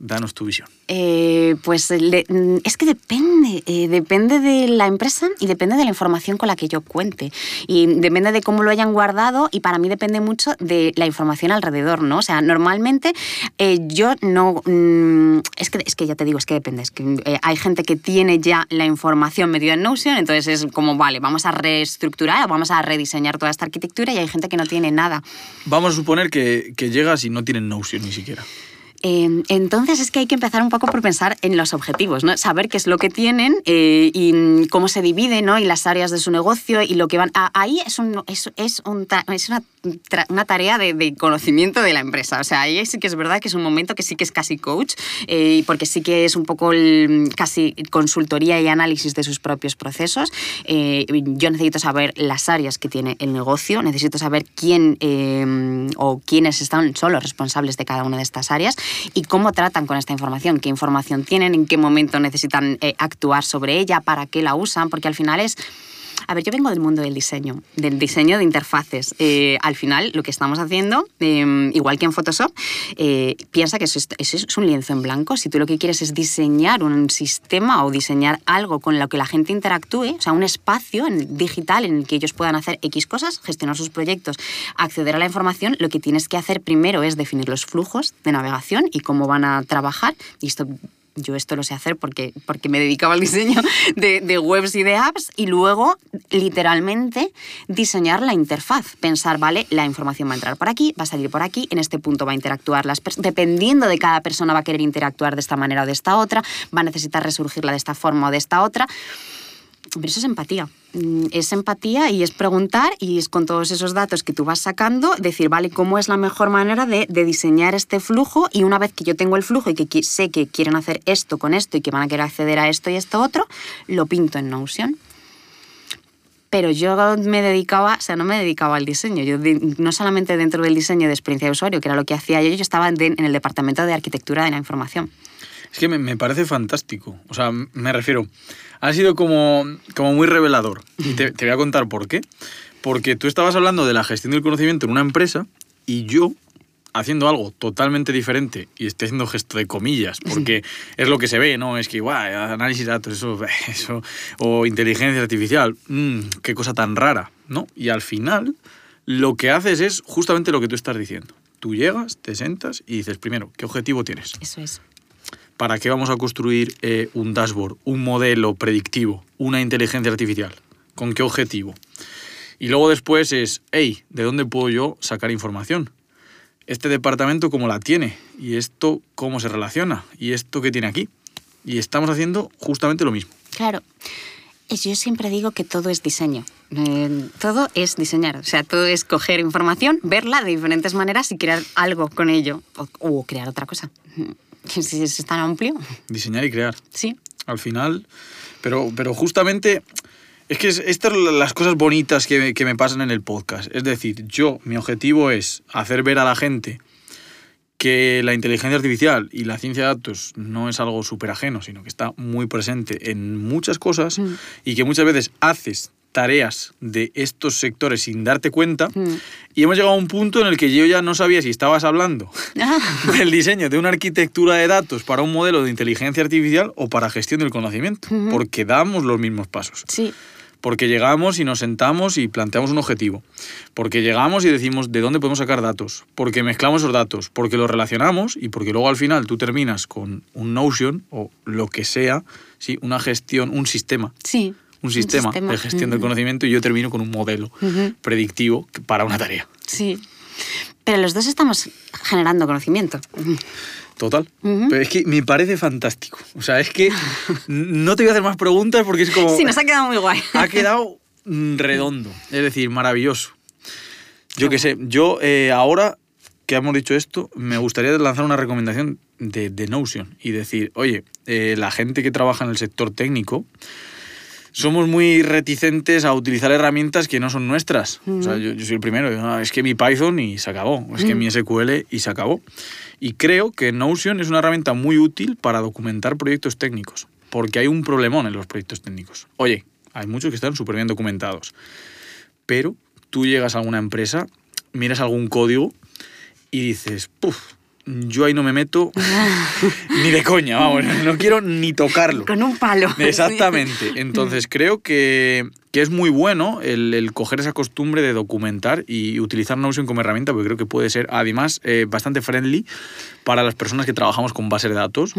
Danos tu visión. Eh, pues mm, es que depende, eh, depende de la empresa y depende de la información con la que yo cuente. Y depende de cómo lo hayan guardado y para mí depende mucho de la información alrededor, ¿no? O sea, normalmente eh, yo no... Mm, es, que, es que ya te digo, es que depende. Es que hay gente que tiene ya la información metida en Notion, entonces es como, vale, vamos a reestructurar, vamos a rediseñar toda esta arquitectura y hay gente que no tiene nada. Vamos a suponer que, que llegas y no tienen Notion ni siquiera. Em, entonces es que hay que empezar un poco por pensar en los objetivos, ¿no? saber qué es lo que tienen eh, y cómo se divide ¿no? y las áreas de su negocio y lo que van... ahí es, un, es, es, un, es una una tarea de, conocimiento de la empresa. O sea, ahí sí que es verdad que es un momento que sí que es casi coach, eh, porque sí que es un poco casi consultoría y análisis de sus propios procesos. Eh, yo necesito saber las áreas que tiene el negocio, necesito saber quién eh, o quiénes están, son responsables de cada una de estas áreas y cómo tratan con esta información, qué información tienen, en qué momento necesitan actuar sobre ella, para qué la usan, porque al final es a ver, yo vengo del mundo del diseño, del diseño de interfaces. Eh, al final, lo que estamos haciendo, em, igual que en Photoshop, eh, piensa que eso es, un lienzo en blanco. Si tú lo que quieres es diseñar un sistema o diseñar algo con lo que la gente interactúe, o sea, un espacio digital en el que ellos puedan hacer X cosas, gestionar sus proyectos, acceder a la información, lo que tienes que hacer primero es definir los flujos de navegación y cómo van a trabajar. Y esto yo esto lo sé hacer porque, porque me dedicaba al diseño de, webs y de apps y luego literalmente diseñar la interfaz, pensar, vale, la información va a entrar por aquí, va a salir por aquí, en este punto va a interactuar las dependiendo de cada persona va a querer interactuar de esta manera o de esta otra, va a necesitar resurgirla de esta forma o de esta otra. Pero eso es empatía. Mm, es empatía y es preguntar y es con todos esos datos que tú vas sacando, decir, vale, ¿cómo es la mejor manera de, diseñar este flujo? Y una vez que yo tengo el flujo y que sé que quieren hacer esto con esto y que van a querer acceder a esto y esto otro, lo pinto en Notion. Pero yo me dedicaba, o sea, no me dedicaba al diseño, yo no solamente dentro del diseño de experiencia de usuario, que era lo que hacía yo, yo estaba en el departamento de arquitectura de la información. Es que me, me parece fantástico, o sea, me refiero ha sido como, como muy revelador. Y te, voy a contar por qué. Porque tú estabas hablando de la gestión del conocimiento en una empresa y yo haciendo algo totalmente diferente y estoy haciendo gesto de comillas, porque es lo que se ve, ¿no? Es que, guau, análisis de datos, eso, eso, o inteligencia artificial, mmm, qué cosa tan rara, ¿no? Y al final lo que haces es justamente lo que tú estás diciendo. tú llegas, te sentas y dices, primero, ¿qué objetivo tienes? Eso es. ¿Para qué vamos a construir eh, un dashboard, un modelo predictivo, una inteligencia artificial? ¿Con qué objetivo? Y luego después es, hey, ¿de dónde puedo yo sacar información? Este departamento cómo la tiene y esto cómo se relaciona y esto qué tiene aquí. Y estamos haciendo justamente lo mismo. Claro. Yo siempre digo que todo es diseño. Eh, todo es diseñar. O sea, todo es coger información, verla de diferentes maneras y crear algo con ello. O crear otra cosa. Si es es tan amplio. Diseñar y crear. Sí. al final. Pero, pero justamente, es que es- estas son las cosas bonitas que, me- que me pasan en el podcast. Es decir, yo, mi objetivo es hacer ver a la gente que la inteligencia artificial y la ciencia de datos no es algo súper ajeno, sino que está muy presente en muchas cosas Mm. y que muchas veces haces tareas de estos sectores sin darte cuenta Mm. y hemos llegado a un punto en el que yo ya no sabía si estabas hablando del diseño de una arquitectura de datos para un modelo de inteligencia artificial o para gestión del conocimiento, porque damos los mismos pasos. Sí. Porque llegamos y nos sentamos y planteamos un objetivo. Porque llegamos y decimos de dónde podemos sacar datos. Porque mezclamos esos datos. Porque los relacionamos y porque luego al final tú terminas con un Notion o lo que sea, sí, una gestión, un sistema. Sí. Un sistema, de gestión del conocimiento y yo termino con un modelo predictivo para una tarea. Sí. Pero los dos estamos generando conocimiento. Total. Ujú. Pero es que me parece fantástico. O sea, es que no te voy a hacer más preguntas porque es como... Sí, nos ha quedado muy guay. ha quedado mm, redondo, es decir, maravilloso. Yo qué sé, yo eh, ahora que hemos dicho esto, me gustaría lanzar una recomendación de, de Notion y decir, oye, eh, la gente que trabaja en el sector técnico, somos muy reticentes a utilizar herramientas que no son nuestras. O sea, yo, yo soy el primero, "Ah, es que mi Python y se acabó, es que mi SQL y se acabó. Y creo que Notion es una herramienta muy útil para documentar proyectos técnicos, porque hay un problemón en los proyectos técnicos. Oye, hay muchos que están súper bien documentados, pero tú llegas a alguna empresa, miras algún código y dices, puf, yo ahí no me meto ni de coña, vamos, no quiero ni tocarlo. Con un palo. Exactamente. Entonces creo que, que es muy bueno el, el coger esa costumbre de documentar y utilizar Notion como herramienta, porque creo que puede ser además eh, bastante friendly para las personas que trabajamos con bases de datos.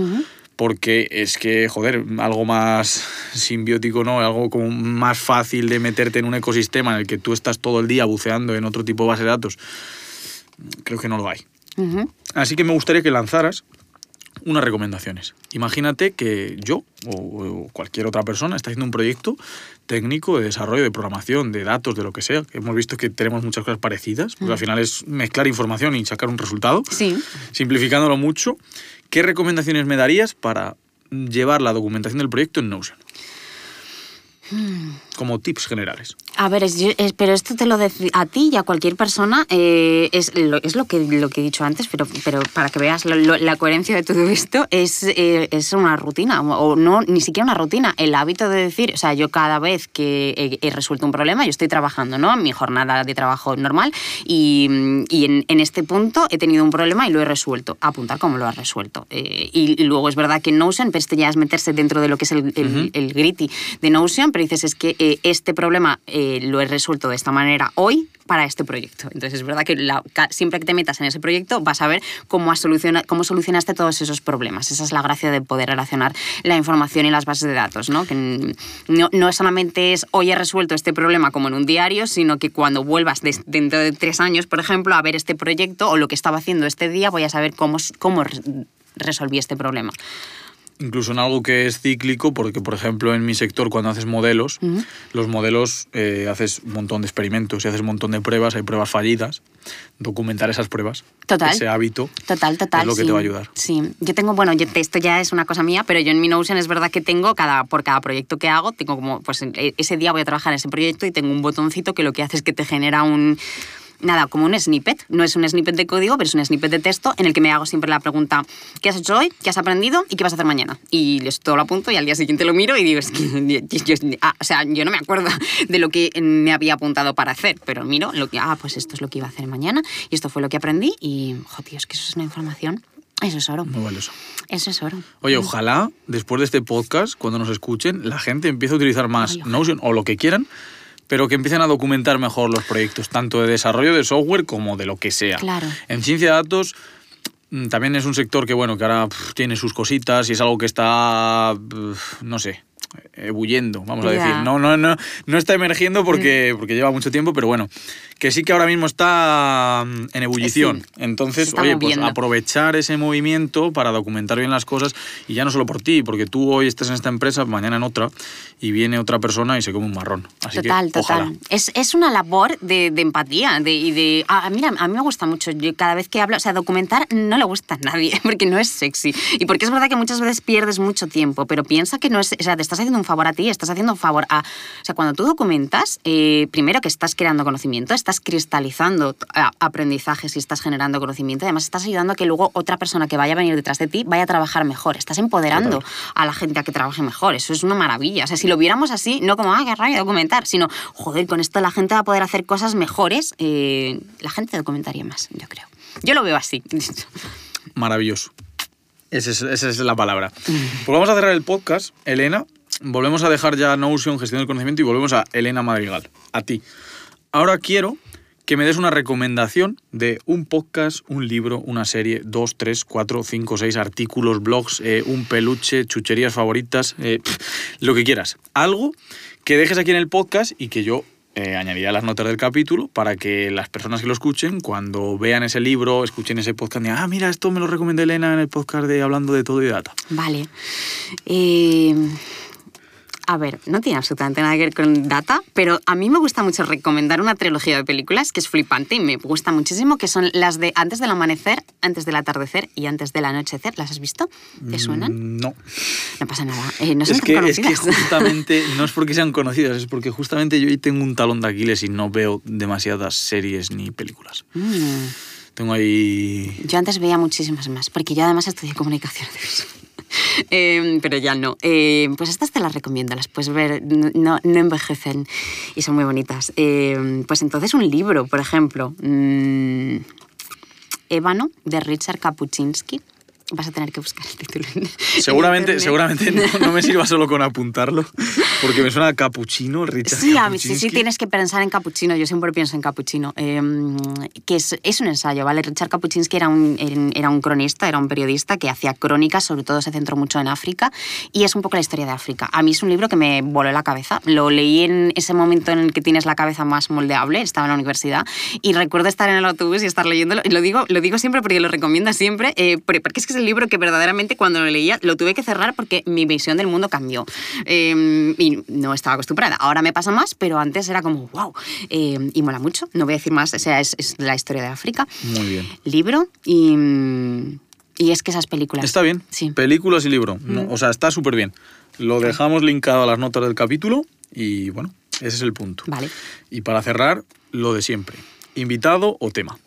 Porque es que, joder, algo más simbiótico, ¿no? Algo como más fácil de meterte en un ecosistema en el que tú estás todo el día buceando en otro tipo de base de datos. Creo que no lo hay. Así que me gustaría que lanzaras unas recomendaciones. Imagínate que yo o, cualquier otra persona está haciendo un proyecto técnico de desarrollo, de programación, de datos, de lo que sea. Hemos visto que tenemos muchas cosas parecidas, porque al final es mezclar información y sacar un resultado. Sí. Simplificándolo mucho, ¿qué recomendaciones me darías para llevar la documentación del proyecto en Notion? Como tips generales. A ver, es- pero esto te lo dec- a ti y a cualquier persona eh, es, lo, es lo, que, lo que he dicho antes, pero, pero para que veas lo- lo- la coherencia de todo esto, es, eh, es una rutina, o no, ni siquiera una rutina, el hábito de decir, o sea, yo cada vez que he, he resuelto un problema, yo estoy trabajando, ¿no? Mi jornada de trabajo normal, y, y en, en este punto he tenido un problema y lo he resuelto. Apuntar cómo lo has resuelto. Eh, y, y luego es verdad que Notion, pero esto ya es meterse dentro de lo que es el, el gritty de Notion, dices, es que eh, este problema eh, lo he resuelto de esta manera hoy para este proyecto. Entonces es verdad que la- siempre que te metas en ese proyecto vas a ver cómo, has soluciona- cómo solucionaste todos esos problemas. Esa es la gracia de poder relacionar la información y las bases de datos, ¿no? Que no, no solamente es hoy he resuelto este problema como en un diario, sino que cuando vuelvas des- dentro de tres años, por ejemplo, a ver este proyecto o lo que estaba haciendo este día, voy a saber cómo, cómo re- resolví este problema. Incluso en algo que es cíclico, porque por ejemplo en mi sector cuando haces modelos, los modelos eh, haces un montón de experimentos y haces un montón de pruebas, hay pruebas fallidas, documentar esas pruebas, Total. ese hábito, Total, total. es lo que sí. te va a ayudar. Sí, yo tengo, bueno, yo- esto ya es una cosa mía, pero yo en mi Notion es verdad que tengo, cada, por cada proyecto que hago, tengo como, pues e- ese día voy a trabajar en ese proyecto y tengo un botoncito que lo que hace es que te genera un, nada, como un snippet. No es un snippet de código, pero es un snippet de texto en el que me hago siempre la pregunta, ¿qué has hecho hoy? ¿Qué has aprendido? ¿Y qué vas a hacer mañana? Y todo lo apunto y al día siguiente lo miro y digo, es que, yo, ah, o sea, yo no me acuerdo de lo que me había apuntado para hacer, pero miro lo que, ah, pues esto es lo que iba a hacer mañana y esto fue lo que aprendí y, joder, es que eso es una información, eso es oro. muy valioso. Eso es oro. Oye, ojalá después de este podcast, cuando nos escuchen, la gente empiece a utilizar más Ay. Notion o lo que quieran pero que empiecen a documentar mejor los proyectos, tanto de desarrollo de software como de lo que sea. Claro. En ciencia de datos mm, también es un sector que, bueno, que ahora pf, tiene sus cositas y es algo que está, pf, no sé, ebulliendo, vamos a Ya. decir. No, no, no, no está emergiendo porque, porque lleva mucho tiempo, pero bueno, que sí que ahora mismo está mm, en ebullición. Sí, Entonces, oye, pues aprovechar ese movimiento para documentar bien las cosas y ya no solo por ti, porque tú hoy estás en esta empresa, mañana en otra, y viene otra persona y se come un marrón. Así Total, que, total. ojalá. Es, es una labor de, de empatía de, y de... A, mira, a mí me gusta mucho. Yo cada vez que hablo, o sea, documentar no le gusta a nadie porque no es sexy. Y porque es verdad que muchas veces pierdes mucho tiempo, pero piensa que no es... O sea, te estás haciendo un favor a ti, estás haciendo un favor a... O sea, cuando tú documentas, eh, primero que estás creando conocimiento, estás cristalizando a- aprendizajes y estás generando conocimiento. Además, estás ayudando a que luego otra persona que vaya a venir detrás de ti vaya a trabajar mejor. Estás empoderando a la gente a que trabaje mejor. Eso es una maravilla. O sea, si lo viéramos así, no como, ah, qué rabia documentar, sino, joder, con esto la gente va a poder hacer cosas mejores, eh, la gente documentaría más, yo creo. Yo lo veo así. Maravilloso. Esa es, esa es la palabra. Pues vamos a cerrar el podcast, Elena. Volvemos a dejar ya Notion, gestión del conocimiento, y volvemos a Elena Madrigal, a ti. Ahora quiero que me des una recomendación de un podcast, un libro, una serie, dos, tres, cuatro, cinco, seis artículos, blogs, eh, un peluche, chucherías favoritas, eh, lo que quieras. Algo que dejes aquí en el podcast y que yo eh, las notas del capítulo para que las personas que lo escuchen, cuando vean ese libro, escuchen ese podcast, digan, ah, mira, esto me lo recomendó Elena en el podcast de Hablando de Todo y Data. Vale. Eh, a ver, no tiene absolutamente nada que ver con data, pero a mí me gusta mucho recomendar una trilogía de películas que es flipante y me gusta muchísimo, que son las de Antes del amanecer, Antes del atardecer y Antes del anochecer. ¿Las has visto? ¿Te suenan? Mm, No. No pasa nada. Eh, no son es, tan que, es que conocidas. justamente, no es porque sean conocidas, es porque justamente yo ahí tengo un talón de Aquiles y no veo demasiadas series ni películas. Mm. Tengo ahí... Yo antes veía muchísimas más, porque yo además estudié comunicación. Eh, pero ya no. Eh, pues estas te las recomiendo, las puedes ver, no, no envejecen y son muy bonitas. Eh, pues entonces un libro, por ejemplo, mm, Ébano, de Richard Kapuczynski. Vas a tener que buscar el título. en- en Seguramente, seguramente no, no me sirva solo con apuntarlo, porque me suena a capuchino, Richard Sí, a mí sí, sí tienes que pensar en Capuchino, yo siempre pienso en Capuchino, eh, que es, es un ensayo, ¿vale? Richard Kapuczynski era un, era un cronista, era un periodista que hacía crónicas, sobre todo se centró mucho en África, y es un poco la historia de África. A mí es un libro que me voló la cabeza, lo leí en ese momento en el que tienes la cabeza más moldeable, estaba en la universidad, y recuerdo estar en el autobús y estar leyéndolo, y lo digo, lo digo siempre porque lo recomiendo siempre, eh, porque es que el libro que verdaderamente cuando lo leía lo tuve que cerrar porque mi visión del mundo cambió. Eh, y no estaba acostumbrada. Ahora me pasa más, pero antes era como, wow. Eh, y mola mucho. No voy a decir más, o sea, es, es la historia de África. Muy bien. Libro y. mm, Y es que esas películas. Está bien. Sí. Películas y libro. No, o sea, está súper bien. Lo dejamos linkado a las notas del capítulo y bueno, ese es el punto. Vale. Y para cerrar, lo de siempre. Invitado o tema.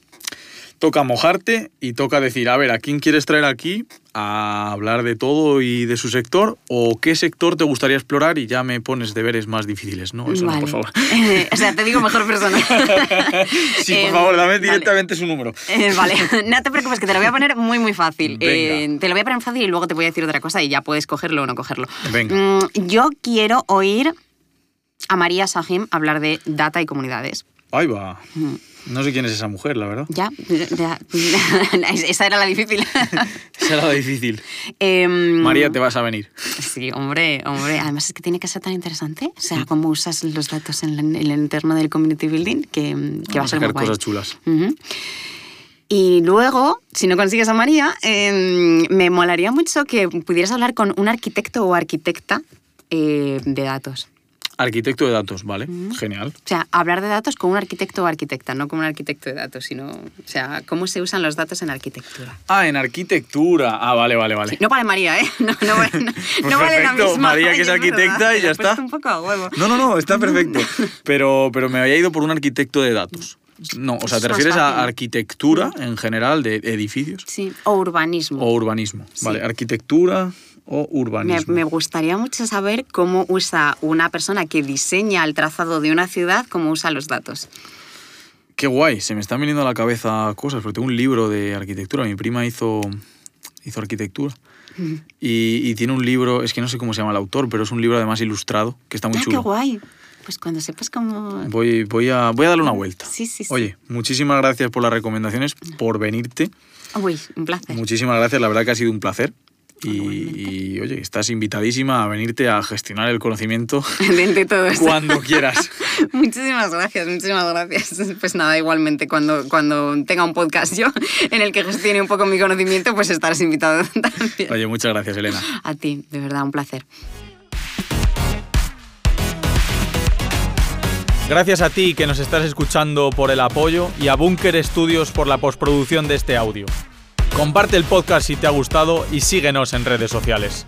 Toca mojarte y toca decir, a ver, ¿a quién quieres traer aquí a hablar de todo y de su sector? ¿O qué sector te gustaría explorar? Y ya me pones deberes más difíciles, ¿no? Eso no, por favor. Eh, o sea, te digo mejor persona. Sí, Eh, por favor, dame vale. directamente su número. Eh, vale, no te preocupes, que te lo voy a poner muy, muy fácil. Eh, te lo voy a poner fácil y luego te voy a decir otra cosa y ya puedes cogerlo o no cogerlo. Venga. Mm, yo quiero oír a María Sahim hablar de data y comunidades. Ahí va. No sé quién es esa mujer, la verdad. Ya, ya. esa era la difícil. Esa era la difícil. Em, María, te vas a venir. Sí, hombre, hombre. Además es que tiene que ser tan interesante. O sea, cómo usas los datos en, la- en el entorno del community building, que, que va a ser muy guay. cosas chulas. Y luego, si no consigues a María, em, me molaría mucho que pudieras hablar con un arquitecto o arquitecta eh, de datos. Arquitecto de datos, vale. Genial. O sea, hablar de datos con un arquitecto o arquitecta, no con un arquitecto de datos, sino, o sea, cómo se usan los datos en arquitectura. Ah, en arquitectura. Ah, vale, vale, vale. Sí, no vale María, ¿eh? No, no, vale- no, no vale la perfecto, misma. María, que es arquitecta y ya está. un poco a huevo. No, no, no, está perfecto. Pero, pero me había ido por un arquitecto de datos. No, o sea, ¿te refieres a arquitectura en general de edificios? Sí, o urbanismo. O urbanismo. Sí. Vale, arquitectura o Me, urbanismo. me gustaría mucho saber cómo usa una persona que diseña el trazado de una ciudad, cómo usa los datos. Qué guay, se me están viniendo a la cabeza cosas, porque tengo un libro de arquitectura. Mi prima hizo, hizo arquitectura. Y, y tiene un libro, es que no sé cómo se llama el autor, pero es un libro además ilustrado, que está muy Ah, qué chulo. guay. Pues cuando sepas cómo... Voy, voy, a, voy a darle una vuelta. Sí, sí, sí. Oye, muchísimas gracias por las recomendaciones, por venirte. Uy, un placer. Muchísimas gracias, la verdad que ha sido un placer. Y, y, oye, estás invitadísima a venirte a gestionar el conocimiento de todo esto. cuando quieras. muchísimas gracias, muchísimas gracias. Pues nada, igualmente, cuando, cuando tenga un podcast yo en el que gestione un poco mi conocimiento, pues estarás invitado también. Oye, muchas gracias, Elena. A ti, de verdad, un placer. Gracias a ti que nos estás escuchando por el apoyo y a Bunker Studios por la postproducción de este audio. Comparte el podcast si te ha gustado y síguenos en redes sociales.